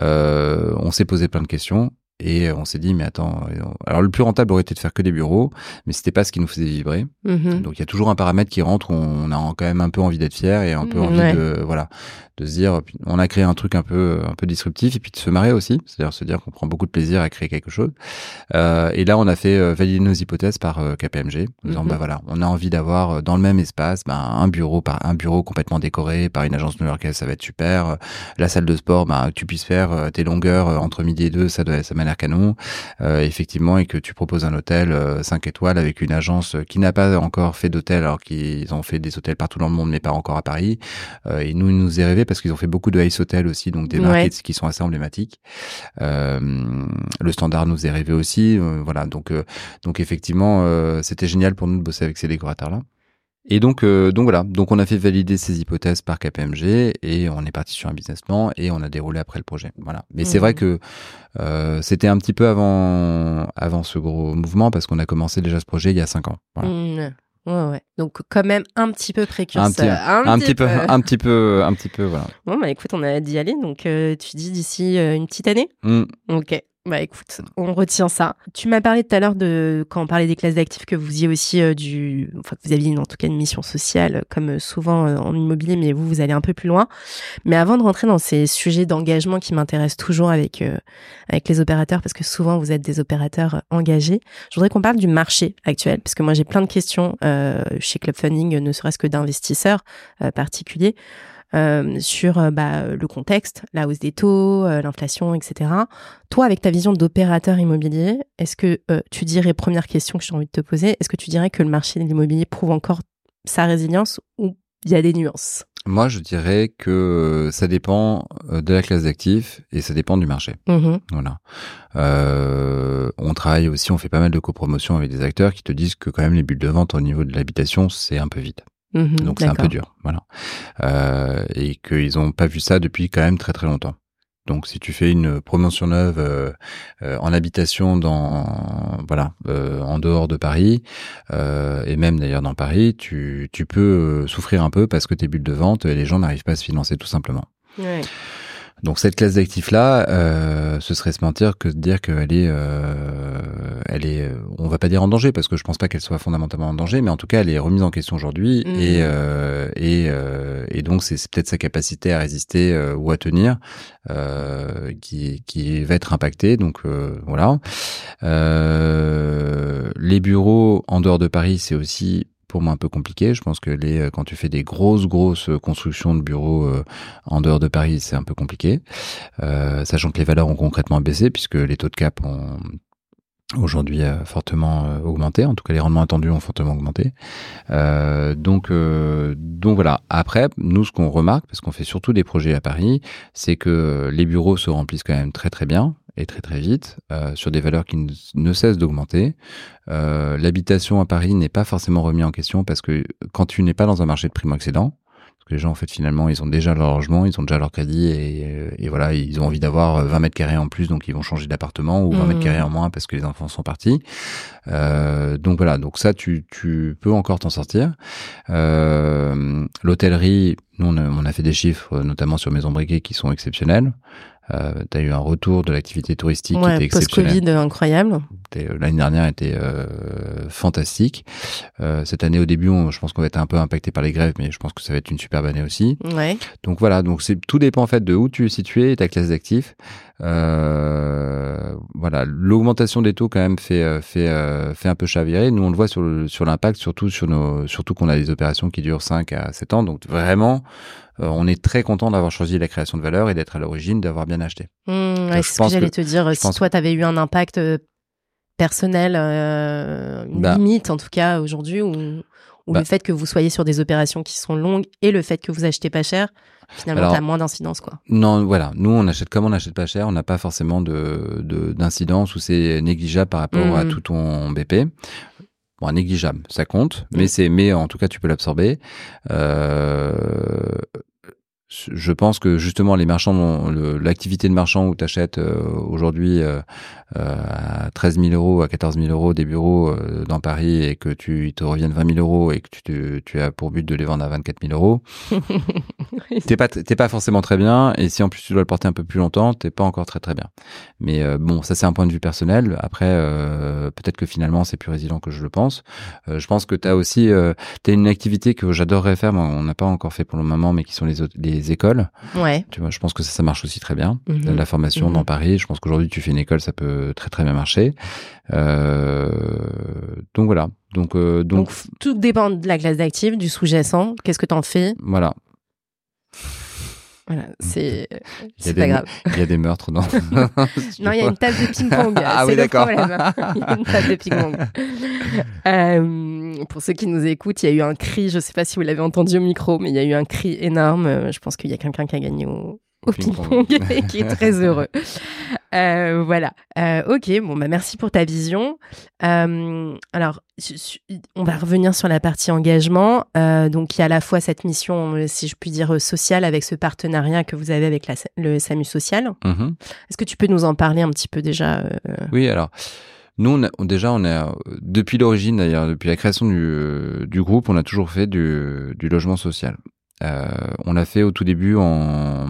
on s'est posé plein de questions. Et on s'est dit, mais attends, euh, alors le plus rentable aurait été de faire que des bureaux, mais c'était pas ce qui nous faisait vibrer. Mhm. Donc il y a toujours un paramètre qui rentre où on a quand même un peu envie d'être fier et un peu envie ouais. de voilà de se dire on a créé un truc un peu un peu disruptif et puis de se marrer aussi, c'est-à-dire se dire qu'on prend beaucoup de plaisir à créer quelque chose. Euh, et là on a fait euh, valider nos hypothèses par euh, KPMG en disant Mhm. bah voilà on a envie d'avoir euh, dans le même espace bah, un bureau par un bureau complètement décoré par une agence new-yorkaise ça va être super. Euh, La salle de sport bah tu puisses faire euh, tes longueurs euh, entre midi et deux ça doit ça m'a l'air canon euh, effectivement et que tu proposes un hôtel 5 étoiles avec une agence euh, qui n'a pas encore fait d'hôtel alors qu'ils ont fait des hôtels partout dans le monde mais pas encore à Paris. Euh, et nous il nous est rêvé parce qu'ils ont fait beaucoup de Ice Hotel aussi donc des Ouais. markets qui sont assez emblématiques. Euh, le standard nous est rêvé aussi euh, voilà. Donc euh, donc effectivement euh, c'était génial pour nous de bosser avec ces décorateurs là et donc, euh, donc voilà, donc on a fait valider ces hypothèses par KPMG et on est parti sur un business plan et on a déroulé après le projet. Voilà. Mais c'est vrai que euh, c'était un petit peu avant, avant ce gros mouvement parce qu'on a commencé déjà ce projet il y a cinq ans. Voilà. Mhm. Ouais, ouais. Donc quand même un petit peu précurseur. Un petit, un, petit peu, un petit peu, un petit peu, voilà. Bon, bah écoute, on a d'y aller. Donc euh, tu dis d'ici euh, une petite année? Mm. Ok. Bah écoute, on retient ça. Tu m'as parlé tout à l'heure de quand on parlait des classes d'actifs que vous faisiez aussi euh, du, enfin que vous aviez une- en tout cas une mission sociale euh, comme euh, souvent en immobilier, mais vous vous allez un peu plus loin. Mais avant de rentrer dans ces sujets d'engagement qui m'intéressent toujours avec euh, avec les opérateurs, parce que souvent vous êtes des opérateurs engagés, je voudrais qu'on parle du marché actuel, parce que moi j'ai plein de questions chez Club Funding, ne serait-ce que d'investisseurs particuliers euh, sur euh, bah, le contexte, la hausse des taux, euh, l'inflation, etc. Toi, avec ta vision d'opérateur immobilier, est-ce que euh, tu dirais, première question que j'ai envie de te poser, est-ce que tu dirais que le marché de l'immobilier prouve encore sa résilience ou il y a des nuances? Moi, je dirais que ça dépend de la classe d'actifs et ça dépend du marché. Mhm. Voilà. Euh, on travaille aussi, on fait pas mal de copromotion avec des acteurs qui te disent que quand même les bulles de vente au niveau de l'habitation, c'est un peu vide. Mhm, Donc c'est un peu dur, voilà. Euh, et qu'ils ont pas vu ça depuis quand même très très longtemps. Donc si tu fais une promotion neuve euh, euh, en habitation dans voilà euh, en dehors de Paris et même d'ailleurs dans Paris, tu, tu peux souffrir un peu parce que tes bulles de vente et les gens n'arrivent pas à se financer tout simplement. Ouais. Donc cette classe d'actifs là, euh, ce serait se mentir que de dire qu'elle est, euh, elle est, euh, on va pas dire en danger parce que je pense pas qu'elle soit fondamentalement en danger, mais en tout cas elle est remise en question aujourd'hui Mhm. et euh, et, euh, et donc c'est c'est peut-être sa capacité à résister euh, ou à tenir euh, qui qui va être impactée. Donc euh, voilà. Euh, les bureaux en dehors de Paris, c'est aussi pour moi un peu compliqué. Je pense que euh, quand tu fais des grosses, grosses constructions de bureaux euh, en dehors de Paris, c'est un peu compliqué. Euh, sachant que les valeurs ont concrètement baissé puisque les taux de cap ont aujourd'hui euh, fortement euh, augmenté. En tout cas, les rendements attendus ont fortement augmenté. Euh, donc, euh, donc voilà. Après, nous, ce qu'on remarque, parce qu'on fait surtout des projets à Paris, c'est que les bureaux se remplissent quand même très très bien et très très vite euh, sur des valeurs qui ne, ne cessent d'augmenter. Euh, L'habitation à Paris n'est pas forcément remis en question parce que quand tu n'es pas dans un marché de primo excédent, parce que les gens en fait finalement ils ont déjà leur logement, ils ont déjà leur crédit et, et voilà ils ont envie d'avoir 20 mètres carrés en plus donc ils vont changer d'appartement ou 20 Mhm. mètres carrés en moins parce que les enfants sont partis. Euh, donc voilà donc ça tu, tu peux encore t'en sortir. Euh, L'hôtellerie, nous on a, on a fait des chiffres notamment sur Maison Briquet qui sont exceptionnels. Euh, tu as eu un retour de l'activité touristique qui était Ouais, exceptionnel. post-Covid, euh, incroyable. Était- L'année dernière était euh, fantastique. Euh, cette année, au début, on- je pense qu'on va être un peu impacté par les grèves, mais je pense que ça va être une superbe année aussi. Ouais. Donc voilà, donc c'est tout dépend en fait de où tu es situé et ta classe d'actifs. Euh, voilà, l'augmentation des taux quand même fait euh, fait euh, fait un peu chavirer. Nous on le voit sur le, sur l'impact, surtout sur nos surtout qu'on a des opérations qui durent 5 à 7 ans. Donc vraiment, on est très content d'avoir choisi la création de valeur et d'être à l'origine, d'avoir bien acheté. Mmh, ouais, c'est ce que j'allais te dire. Si toi, tu avais eu un impact personnel, euh, une Bah. limite en tout cas aujourd'hui, ou, ou Bah. le fait que vous soyez sur des opérations qui sont longues et le fait que vous achetez pas cher, finalement, Alors- tu as moins d'incidence. quoi. Non, voilà. Nous, on achète comme on n'achète pas cher, on n'a pas forcément de de- d'incidence ou c'est négligeable par rapport à Mhm. tout ton BP. Bon, négligeable, ça compte, mais Mhm. c'est mais en tout cas tu peux l'absorber. Euh, je pense que justement les marchands, l'activité de marchand où tu achètes aujourd'hui euh, euh, à 13 000 euros, à 14 000 euros des bureaux euh, dans Paris et que tu ils te reviennent 20 000 euros et que tu, te- tu as pour but de les vendre à 24 000 euros, t'es pas t'es pas forcément très bien et si en plus tu dois le porter un peu plus longtemps t'es pas encore très très bien. Mais euh, bon ça c'est un point de vue personnel. Après euh, peut-être que finalement c'est plus résilient que je le pense. Euh, je pense que t'as aussi euh, t'as une activité que j'adorerais faire mais on n'a pas encore fait pour le moment mais qui sont les autres- les écoles Ouais. tu vois je pense que ça ça marche aussi très bien Mhm. la formation Mhm. dans Paris je pense qu'aujourd'hui tu fais une école ça peut très très bien marcher euh, donc voilà donc euh, donc, tout dépend de la classe d'actifs, du sous-jacent. Qu'est-ce que t'en fais? Voilà Voilà, c'est y a c'est des pas grave. il y a des meurtres dans Non, il y a une table de ping-pong. Ah oui, d'accord. Il y a une table de ping-pong. Euh, pour ceux qui nous écoutent, il y a eu un cri, je ne sais pas si vous l'avez entendu au micro, mais il y a eu un cri énorme. Euh, Je pense qu'il y a quelqu'un qui a gagné au, au Ping-pong. et qui est très heureux. Euh, voilà. Euh, ok, bon, bah merci pour ta vision. Euh, alors, on va revenir sur la partie engagement. Euh, donc, il y a à la fois cette mission, si je puis dire, sociale avec ce partenariat que vous avez avec la, le SAMU social. Mhm. Est-ce que tu peux nous en parler un petit peu déjà euh, Oui, alors, nous, on a- on- déjà, on a, depuis l'origine, d'ailleurs, depuis la création du, du groupe, on a toujours fait du, du logement social. Euh, on l'a fait au tout début en,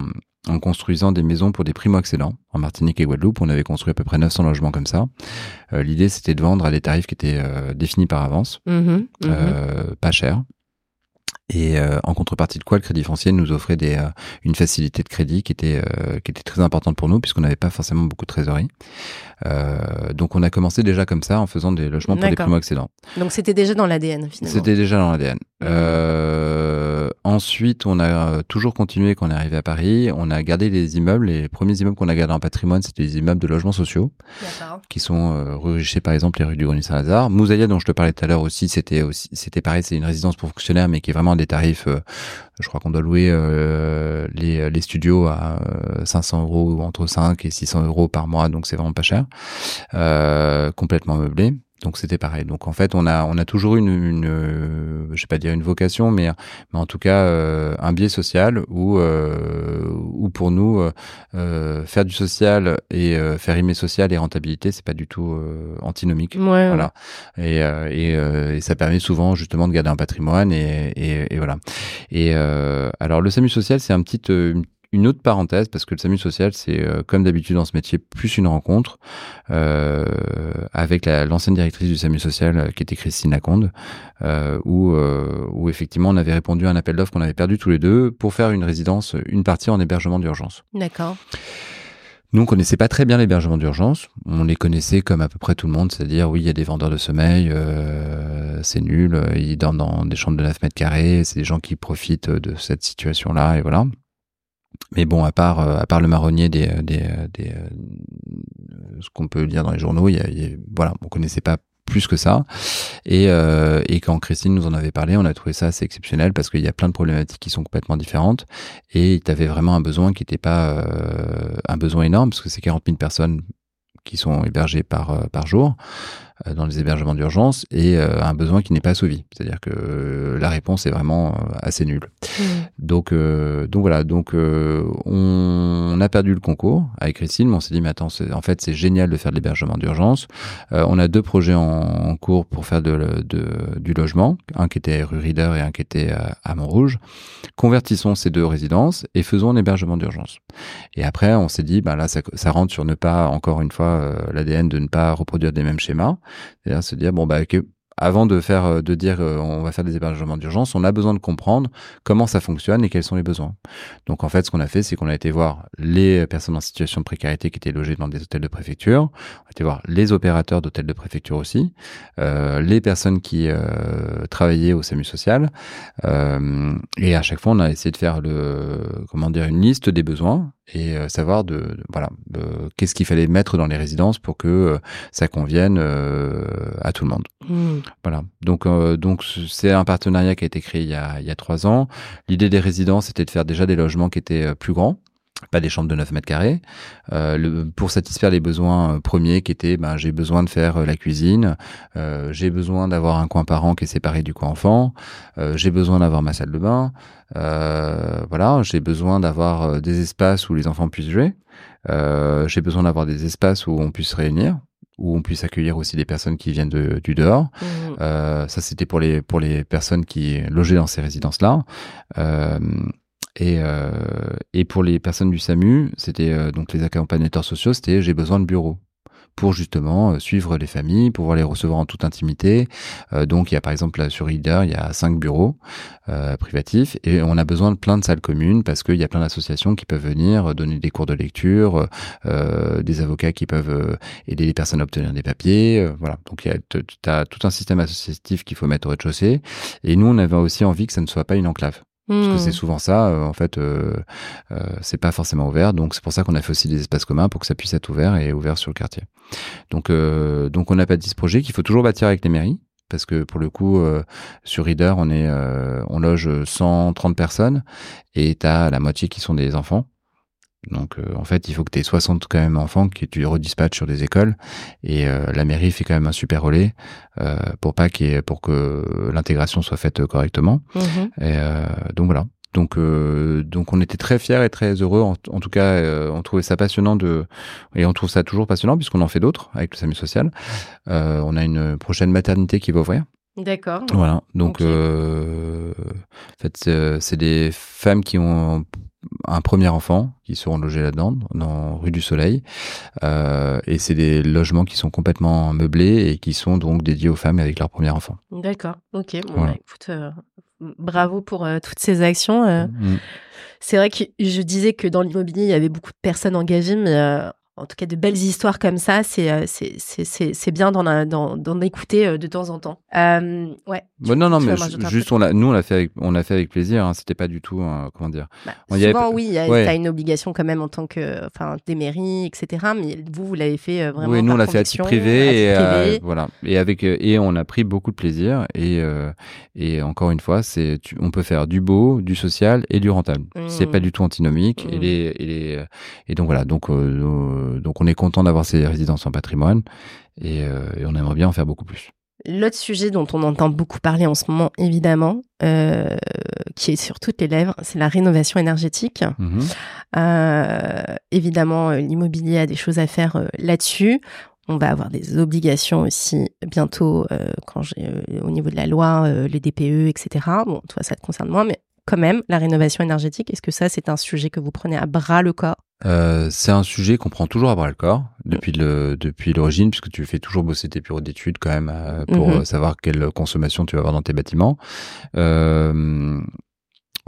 en construisant des maisons pour des primo-accédants. En Martinique et Guadeloupe, on avait construit à peu près 900 logements comme ça. Euh, L'idée, c'était de vendre à des tarifs qui étaient euh, définis par avance, mhm, mhm. euh, pas cher. Et euh, en contrepartie de quoi, le Crédit Foncier nous offrait des, euh, une facilité de crédit qui était, euh, qui était très importante pour nous, puisqu'on n'avait pas forcément beaucoup de trésorerie. Euh, donc on a commencé déjà comme ça, en faisant des logements pour des D'accord. primo-accédants. Donc c'était déjà dans l'ADN finalement. C'était déjà dans l'ADN. Euh, ensuite, on a toujours continué quand on est arrivé à Paris. On a gardé les immeubles. Les premiers immeubles qu'on a gardés en patrimoine, c'était les immeubles de logements sociaux qui sont euh, rue par exemple, les rues du Grenier Saint-Lazare. Moussaïa, dont je te parlais tout à l'heure aussi, c'était pareil, c'est une résidence pour fonctionnaires, mais qui est vraiment des tarifs, euh, je crois qu'on doit louer euh, les, studios à euh, 500 euros ou entre 5 et 600 euros par mois, donc c'est vraiment pas cher. Euh, complètement meublé. Donc c'était pareil. Donc en fait, on a on a toujours une, une euh, je vais pas dire une vocation, mais mais en tout cas euh, un biais social où euh, où pour nous euh, euh, faire du social et euh, faire rimer social et rentabilité, c'est pas du tout euh, antinomique. Ouais, Voilà. Et, euh, et, euh, et ça permet souvent justement de garder un patrimoine et, et, et voilà. Et euh, alors le SAMU social, c'est un petit, euh, une, une autre parenthèse, parce que le SAMU social, c'est euh, comme d'habitude dans ce métier, plus une rencontre euh, avec l'ancienne directrice du SAMU social, euh, qui était Christine Laconde, euh, où, où effectivement on avait répondu à un appel d'offres qu'on avait perdu tous les deux pour faire une résidence, une partie en hébergement d'urgence. D'accord. Nous, on connaissait pas très bien l'hébergement d'urgence. On les connaissait comme à peu près tout le monde, c'est-à-dire oui, il y a des vendeurs de sommeil, euh, c'est nul, ils dorment dans des chambres de 9 mètres carrés, c'est des gens qui profitent de cette situation-là, et voilà. Mais bon, à part, euh, à part le marronnier des, des, des euh, ce qu'on peut lire dans les journaux, il y a, il y a, voilà, on connaissait pas plus que ça. Et, euh, et quand Christine nous en avait parlé, on a trouvé ça assez exceptionnel parce qu'il y a plein de problématiques qui sont complètement différentes. Et tu avais vraiment un besoin qui n'était pas euh, un besoin énorme parce que c'est 40 000 personnes qui sont hébergées par, euh, par jour. Euh, dans les hébergements d'urgence et euh, un besoin qui n'est pas assouvi. C'est-à-dire que euh, la réponse est vraiment assez nulle. Mmh. Donc, donc voilà. Donc on, a perdu le concours avec Christine, mais on s'est dit mais attends, en fait c'est génial de faire de l'hébergement d'urgence. on a deux projets en, cours pour faire de, de, du logement, un qui était rue Rieder et un qui était à Montrouge. Convertissons ces deux résidences et faisons un hébergement d'urgence. Et après on s'est dit ben là ça, ça rentre sur ne pas encore une fois l'ADN de ne pas reproduire des mêmes schémas. C'est-à-dire se dire bon bah que avant de faire euh, de dire euh, on va faire des hébergements d'urgence, on a besoin de comprendre comment ça fonctionne et quels sont les besoins. Donc en fait, ce qu'on a fait, c'est qu'on a été voir les personnes en situation de précarité qui étaient logées dans des hôtels de préfecture, on a été voir les opérateurs d'hôtels de préfecture aussi, euh, les personnes qui travaillaient au SAMU social, et à chaque fois, on a essayé de faire le comment dire une liste des besoins et savoir de, voilà qu'est-ce qu'il fallait mettre dans les résidences pour que ça convienne à tout le monde. Hmm. Voilà. Donc donc c'est un partenariat qui a été créé il y a il y a trois ans. L'idée des résidences c'était de faire déjà des logements qui étaient plus grands pas des chambres de 9 mètres carrés, euh, le, pour satisfaire les besoins euh, premiers qui étaient ben, j'ai besoin de faire euh, la cuisine, euh, j'ai besoin d'avoir un coin parent qui est séparé du coin enfant, euh, j'ai besoin d'avoir ma salle de bain, euh, voilà, j'ai besoin d'avoir des espaces où les enfants puissent jouer, j'ai besoin d'avoir des espaces où on puisse se réunir, où on puisse accueillir aussi des personnes qui viennent de, du dehors. Mmh. ça, c'était pour les pour les personnes qui logeaient dans ces résidences-là. Et, euh, et pour les personnes du SAMU, c'était euh, donc les accompagnateurs sociaux, c'était j'ai besoin de bureaux pour justement euh, suivre les familles, pouvoir les recevoir en toute intimité. Euh, donc il y a par exemple sur Reader, il y a cinq bureaux euh, privatifs et on a besoin de plein de salles communes parce qu'il y a plein d'associations qui peuvent venir donner des cours de lecture, des avocats qui peuvent aider les personnes à obtenir des papiers. voilà, donc il y a as tout un système associatif qu'il faut mettre au rez-de-chaussée. Et nous, on avait aussi envie que ça ne soit pas une enclave. Parce que c'est hmm. souvent ça, euh, en fait, euh, euh, c'est pas forcément ouvert. Donc c'est pour ça qu'on a fait aussi des espaces communs pour que ça puisse être ouvert et ouvert sur le quartier. Donc, euh, donc on n'a pas dit ce projet qu'il faut toujours bâtir avec les mairies. Parce que pour le coup, sur Reader, on est, on loge 130 personnes et t'as la moitié qui sont des enfants. Donc euh, en fait, il faut que tu aies 60 quand même enfants que tu redispatches sur des écoles et euh, la mairie fait quand même un super relais euh, pour pas qu'il pour que l'intégration soit faite correctement. Mhm. Et, donc voilà. Donc donc on était très fiers et très heureux en, tout cas on trouvait ça passionnant de et on trouve ça toujours passionnant puisqu'on en fait d'autres avec le SAMU social. on a une prochaine maternité qui va ouvrir. D'accord. Voilà. Donc en fait c'est des femmes qui ont un premier enfant qui seront logés là-dedans, dans rue du Soleil. Euh, et c'est des logements qui sont complètement meublés et qui sont donc dédiés aux femmes avec leur premier enfant. D'accord, ok. Bon, bah, écoute, euh, bravo pour euh, toutes ces actions. Mm. C'est vrai que je disais que dans l'immobilier, il y avait beaucoup de personnes engagées, mais en tout cas de belles histoires comme ça, c'est euh, c'est bien d'en écouter euh, de temps en temps. Euh, ouais. non non mais juste on nous on l'a fait avec on l'a fait avec plaisir. Hein, C'était pas du tout comment dire. Bah, souvent oui, tu as une obligation quand même en tant que enfin des mairies etc. Mais vous vous l'avez fait vraiment. Oui nous on l'a fait à titre privé et voilà et avec et on a pris beaucoup de plaisir et et encore une fois c'est on peut faire du beau, du social et du rentable. C'est pas mmh. du tout antinomique et mmh. les et les et donc voilà donc euh, donc on est content d'avoir ces résidences en patrimoine euh, et, on aimerait bien en faire beaucoup plus. L'autre sujet dont on entend beaucoup parler en ce moment, évidemment, euh, qui est sur toutes les lèvres, c'est la rénovation énergétique. Mhm. évidemment, l'immobilier a des choses à faire là-dessus. On va avoir des obligations aussi bientôt quand j'ai au niveau de la loi, les DPE, etc. Bon, toi, ça te concerne moins, mais quand même la rénovation énergétique Est-ce que ça, c'est un sujet que vous prenez à bras le corps? Euh, c'est un sujet qu'on prend toujours à bras le corps depuis le depuis l'origine puisque tu fais toujours bosser tes bureaux d'études quand même euh, pour Mhm. savoir quelle consommation tu vas avoir dans tes bâtiments. Euh,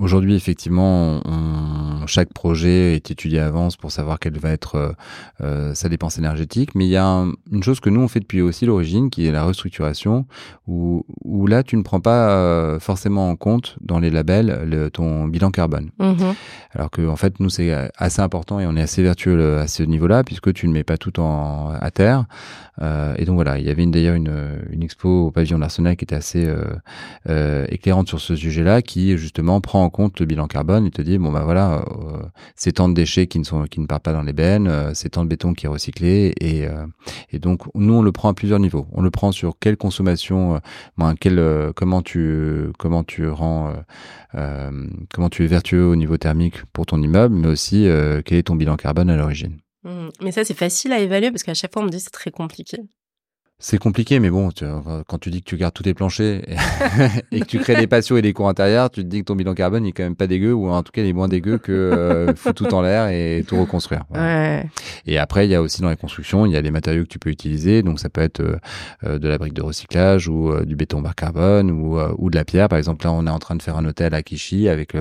Aujourd'hui, effectivement, on- chaque projet est étudié à avance pour savoir quelle va être euh, euh, sa dépense énergétique. Mais il y a un- une chose que nous on fait depuis aussi l'origine, qui est la restructuration, où, où là tu ne prends pas euh, forcément en compte dans les labels le- ton bilan carbone. Mhm. Alors que en fait, nous c'est assez important et on est assez vertueux à ce niveau-là, puisque tu ne mets pas tout en à terre. Euh, et donc voilà, il y avait d'ailleurs une, une expo au pavillon d'Arsenal qui était assez euh, éclairante sur ce sujet-là, qui justement prend en compte le bilan carbone et te dit bon bah voilà, euh, c'est tant de déchets qui ne sont qui ne partent pas dans les bennes, euh, c'est tant de béton qui est recyclé et euh, et donc nous on le prend à plusieurs niveaux. On le prend sur quelle consommation, comment tu comment tu rends comment tu es vertueux au niveau thermique pour ton immeuble, mais aussi quel est ton bilan carbone à l'origine. Mhm. Mais ça, c'est facile à évaluer parce qu'à chaque fois, on me dit c'est très compliqué. C'est compliqué, mais bon, tu- quand tu dis que tu gardes tous tes planchers et, et que tu crées des patios et des cours intérieurs, tu te dis que ton bilan carbone il est quand même pas dégueu, ou en tout cas il est moins dégueu que euh, foutre tout en l'air et tout reconstruire. Voilà. Ouais. Et après, il y a aussi dans les constructions, il y a les matériaux que tu peux utiliser. Donc, ça peut être euh, euh, de la brique de recyclage ou euh, du béton bas carbone ou, ou de la pierre. Par exemple, là, on est en train de faire un hôtel à Kishi avec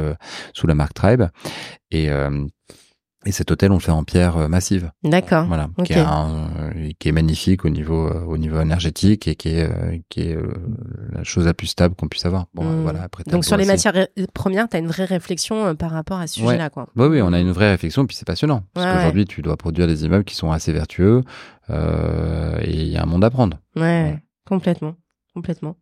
sous la marque Tribe. Et, et cet hôtel, on le fait en pierre euh, massive. D'accord. Voilà, ok. qui, est un- euh, qui est magnifique au niveau euh, au niveau énergétique et qui est qui est la chose la plus stable qu'on puisse avoir. Bon, Mm. voilà. Après, Donc sur les matières premières, tu as une vraie réflexion par rapport à ce Ouais. sujet-là, quoi. Oui, oui, on a une vraie réflexion, puis c'est passionnant. Parce Ouais, qu'aujourd'hui, tu dois produire des immeubles qui sont assez vertueux euh, et il y a un monde à prendre. Ouais. complètement, complètement.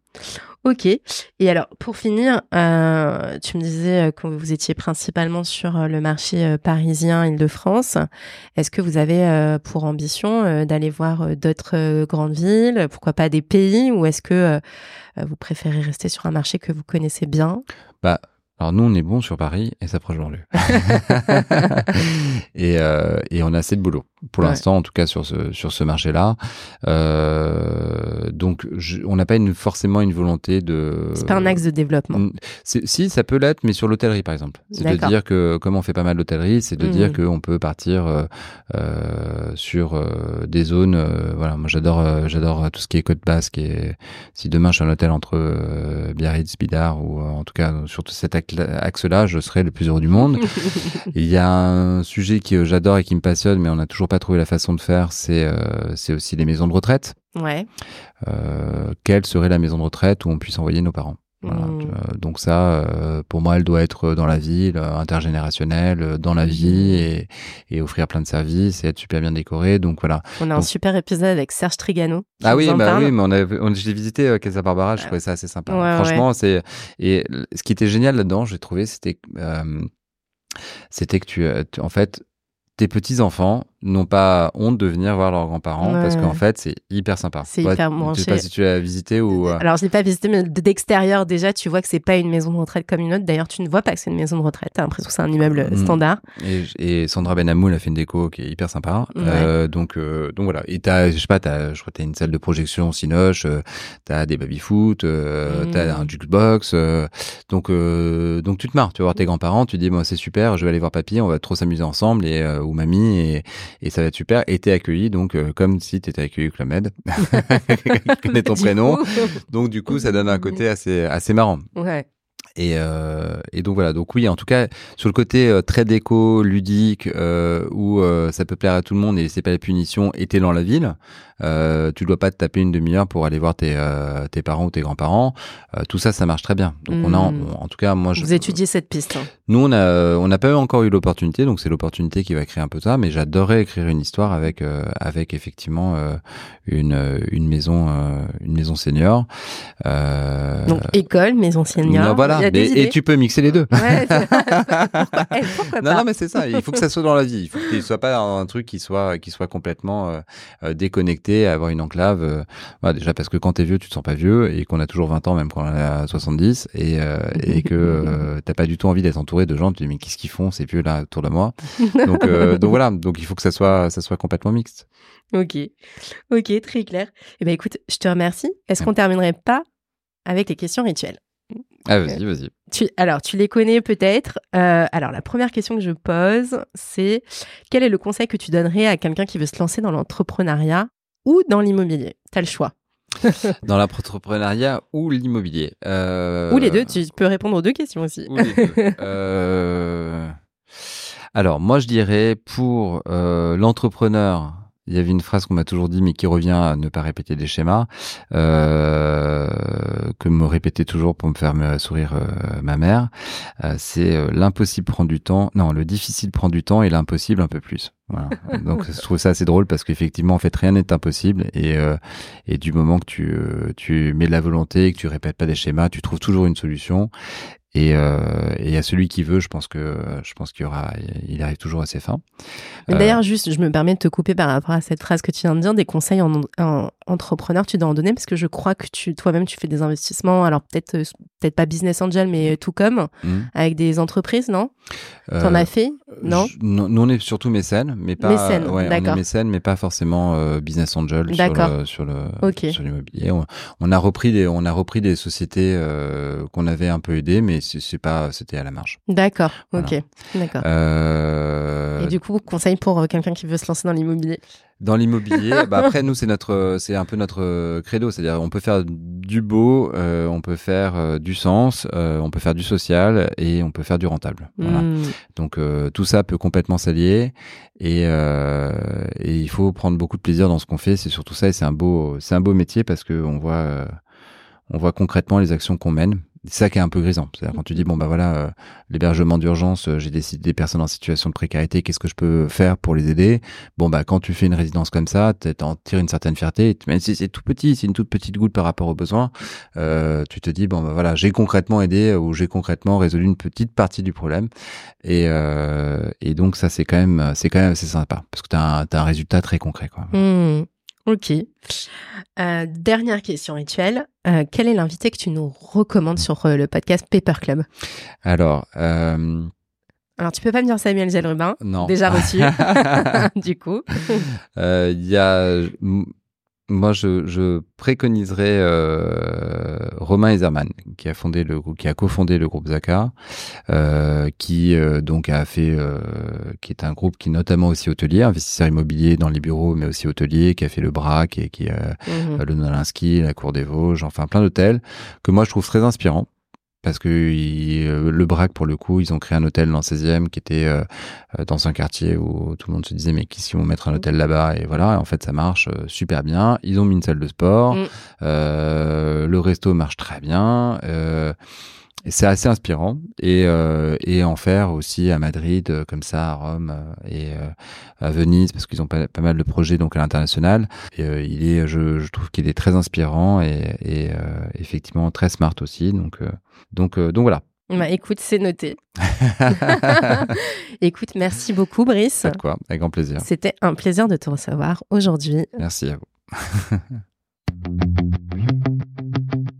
Ok. Et alors, pour finir, euh, tu me disais euh, que vous étiez principalement sur euh, le marché parisien, Île-de-France. Est-ce que vous avez pour ambition d'aller voir d'autres grandes villes, pourquoi pas des pays, ou est-ce que vous préférez rester sur un marché que vous connaissez bien? Bah, alors nous, on est bon sur Paris et sa proche banlieue. et, euh, et on a assez de boulot pour Ouais. l'instant, en tout cas sur ce sur ce marché-là. Euh, donc, je- on n'a pas une, forcément une volonté de. C'est pas un axe de développement. Si, ça peut l'être, mais sur l'hôtellerie, par exemple. C'est de dire que, comme on fait pas mal d'hôtellerie, c'est de Mhm. dire qu'on peut partir euh, euh, sur euh, des zones. euh, voilà, moi j'adore, j'adore tout ce qui est côte basque. Et si demain je suis un hôtel entre Biarritz, Bidart, ou en tout cas sur tout cet axe-là, je serai le plus heureux du monde. Il y a un sujet que j'adore et qui me passionne, mais on n'a toujours pas trouvé la façon de faire. C'est euh, c'est aussi les maisons de retraite. Ouais. Euh, quelle serait la maison de retraite où on puisse envoyer nos parents? Voilà. Mm. Euh, donc ça, euh, pour moi, elle doit être dans la ville, euh, intergénérationnelle, euh, dans la vie et, et offrir plein de services et être super bien décorée. Donc voilà. On a un super épisode avec Serge Trigano. Ah oui, bah parle. oui, mais on avait, on, j'ai visité euh, Casa Barbara, je trouvais ça assez sympa. Ouais, Franchement, c'est et ce qui était génial là-dedans, j'ai trouvé, c'était euh, c'était que tu, euh, tu- en fait, tes petits enfants n'ont pas honte de venir voir leurs grands-parents parce qu'en fait, c'est hyper sympa. C'est Ouais, hyper Je branché. sais pas si tu l'as visité ou. euh, Alors, je l'ai pas visité, mais de- d'extérieur, déjà, tu vois que c'est pas une maison de retraite comme une autre. D'ailleurs, tu ne vois pas que c'est une maison de retraite. T'as l'impression que c'est un immeuble Mm. standard. Et, et Sandra Benamou, elle a fait une déco qui est hyper sympa. Ouais. Euh, donc, euh, donc voilà. Et t'as, je sais pas, t'as, je crois t'as une salle de projection Cinoche, euh, t'as des baby-foot, euh, Mm. t'as un jukebox. euh, donc, euh, donc tu te marres. Tu vas voir tes grands-parents, tu dis, bon, c'est super, je vais aller voir papy, on va trop s'amuser ensemble et euh, ou mamie et, et ça va être super. Et t'es accueilli donc euh, comme si t'étais accueilli Med, qui connaît ton prénom. coup- Donc du coup, ça donne un côté assez assez marrant. ouais. Et, euh, et donc voilà, donc oui, en tout cas, sur le côté euh, très déco, ludique, euh, où euh, ça peut plaire à tout le monde et c'est pas la punition, et t'es dans la ville, euh, tu dois pas te taper une demi-heure pour aller voir tes, euh, tes parents ou tes grands-parents. Euh, tout ça, ça marche très bien. Donc on a, en, Mm. en tout cas, moi, je, Vous étudiez cette piste. hein. nous, on a, on n'a pas encore eu l'opportunité, donc c'est l'opportunité qui va créer un peu ça. Mais j'adorerais écrire une histoire avec, euh, avec effectivement euh, une, une maison, euh, une maison senior. Euh, Donc, école, maison senior. voilà. Mais- et tu peux mixer les deux. Ouais, pourquoi, eh, pourquoi Non, pas non, mais c'est ça. Il faut que ça soit dans la vie. Il faut ce soit pas un truc qui soit, qui soit complètement euh, euh, déconnecté, avoir une enclave. euh, voilà, déjà parce que quand t'es vieux, tu te sens pas vieux et qu'on a toujours 20 ans, même quand on a 70 et, euh, et que euh, t'as pas du tout envie d'être entouré de gens. Tu te dis mais qu'est-ce qu'ils font ces vieux là autour de moi? Donc, donc voilà. Donc il faut que ça soit, ça soit complètement mixte. Ok, ok, très clair. Eh ben écoute, je te remercie. Est-ce qu'on terminerait pas avec les questions rituelles? Ah, vas-y, vas-y. Tu, alors, tu les connais peut-être. Euh, alors, la première question que je pose, c'est quel est le conseil que tu donnerais à quelqu'un qui veut se lancer dans l'entrepreneuriat ou dans l'immobilier? Tu as le choix. dans l'entrepreneuriat ou l'immobilier euh... Ou les deux, tu peux répondre aux deux questions aussi. Ou les deux. euh... Alors, moi, je dirais pour euh, l'entrepreneur il y avait une phrase qu'on m'a toujours dit, mais qui revient à ne pas répéter des schémas, euh, que me répétait toujours pour me faire sourire euh, ma mère. Euh, c'est euh, l'impossible prend du temps. Non, le difficile prend du temps et l'impossible un peu plus. Voilà. Donc je trouve ça assez drôle parce qu'effectivement en fait rien n'est impossible et et du moment que tu tu mets de la volonté, que tu répètes pas des schémas, tu trouves toujours une solution et, euh, et à celui qui veut, je pense que je pense qu'il y aura, il arrive toujours à ses fins. D'ailleurs, juste, je me permets de te couper par rapport à cette phrase que tu viens de dire, des conseils en, en entrepreneur, tu dois en donner parce que je crois que tu, toi-même, tu fais des investissements. Alors peut-être, peut-être pas business angel, mais tout comme mmh. avec des entreprises, non? Euh, T'en as fait? Non? Nous, on est surtout mécènes, mais pas. Mécène, ouais, on est mais pas forcément euh, business angel sur le sur le sur l'immobilier. On, a repris des, on a repris des sociétés euh, qu'on avait un peu aidées, mais c'est pas, c'était à la marge. D'accord. Ok. D'accord. Euh... Et du coup, conseil pour quelqu'un qui veut se lancer dans l'immobilier? Dans l'immobilier, bah après nous c'est notre, c'est un peu notre credo, c'est-à-dire on peut faire du beau, euh, on peut faire euh, du sens, euh, on peut faire du social et on peut faire du rentable. Voilà. Hmm. Donc tout ça peut complètement s'allier et, et, il faut prendre beaucoup de plaisir dans ce qu'on fait. C'est surtout ça et c'est un beau, c'est un beau métier parce que on voit, on voit concrètement les actions qu'on mène c'est ça qui est un peu grisant. C'est-à-dire quand tu dis bon bah voilà euh, l'hébergement d'urgence, euh, j'ai décidé des personnes en situation de précarité, qu'est-ce que je peux faire pour les aider? Bon bah quand tu fais une résidence comme ça, tu en tires une certaine fierté. Même si c'est tout petit, c'est une toute petite goutte par rapport aux besoins, euh, tu te dis bon bah voilà j'ai concrètement aidé ou j'ai concrètement résolu une petite partie du problème. Et, et donc ça c'est quand même c'est quand même c'est sympa parce que tu as, un résultat très concret quoi. Mmh. Ok. Euh, dernière question rituelle. Euh, quel est l'invité que tu nous recommandes sur euh, le podcast Paper Club? Alors. Alors, tu peux pas me dire Samuel Zelrubin Non. Déjà reçu. du coup. Il y a moi, je, je préconiserais euh, Romain Ezerman, qui a fondé le groupe, qui a cofondé le groupe Zaka, euh, qui euh, donc a fait, euh, qui est un groupe qui notamment aussi hôtelier, investisseur immobilier dans les bureaux, mais aussi hôtelier, qui a fait le BRAC et qui a mmh. le Nolinski, la Cour des Vosges, enfin plein d'hôtels que moi je trouve très inspirants parce que euh, le BRAC pour le coup ils ont créé un hôtel dans le 16e qui était euh, euh, dans un quartier où tout le monde se disait mais qui si on mettre un hôtel là-bas et voilà en fait ça marche super bien. Ils ont mis une salle de sport. Mm. le resto marche très bien c'est assez inspirant et, euh, et en faire aussi à Madrid, euh, comme ça, à Rome euh, et à Venise, parce qu'ils ont pas, pas, mal de projets donc à l'international. Et il est, je, je trouve qu'il est très inspirant et, et effectivement très smart aussi. Donc, donc, donc voilà. Bah, écoute, c'est noté. écoute, merci beaucoup, Brice. Pas de quoi, avec grand plaisir. C'était un plaisir de te recevoir aujourd'hui. Merci à vous.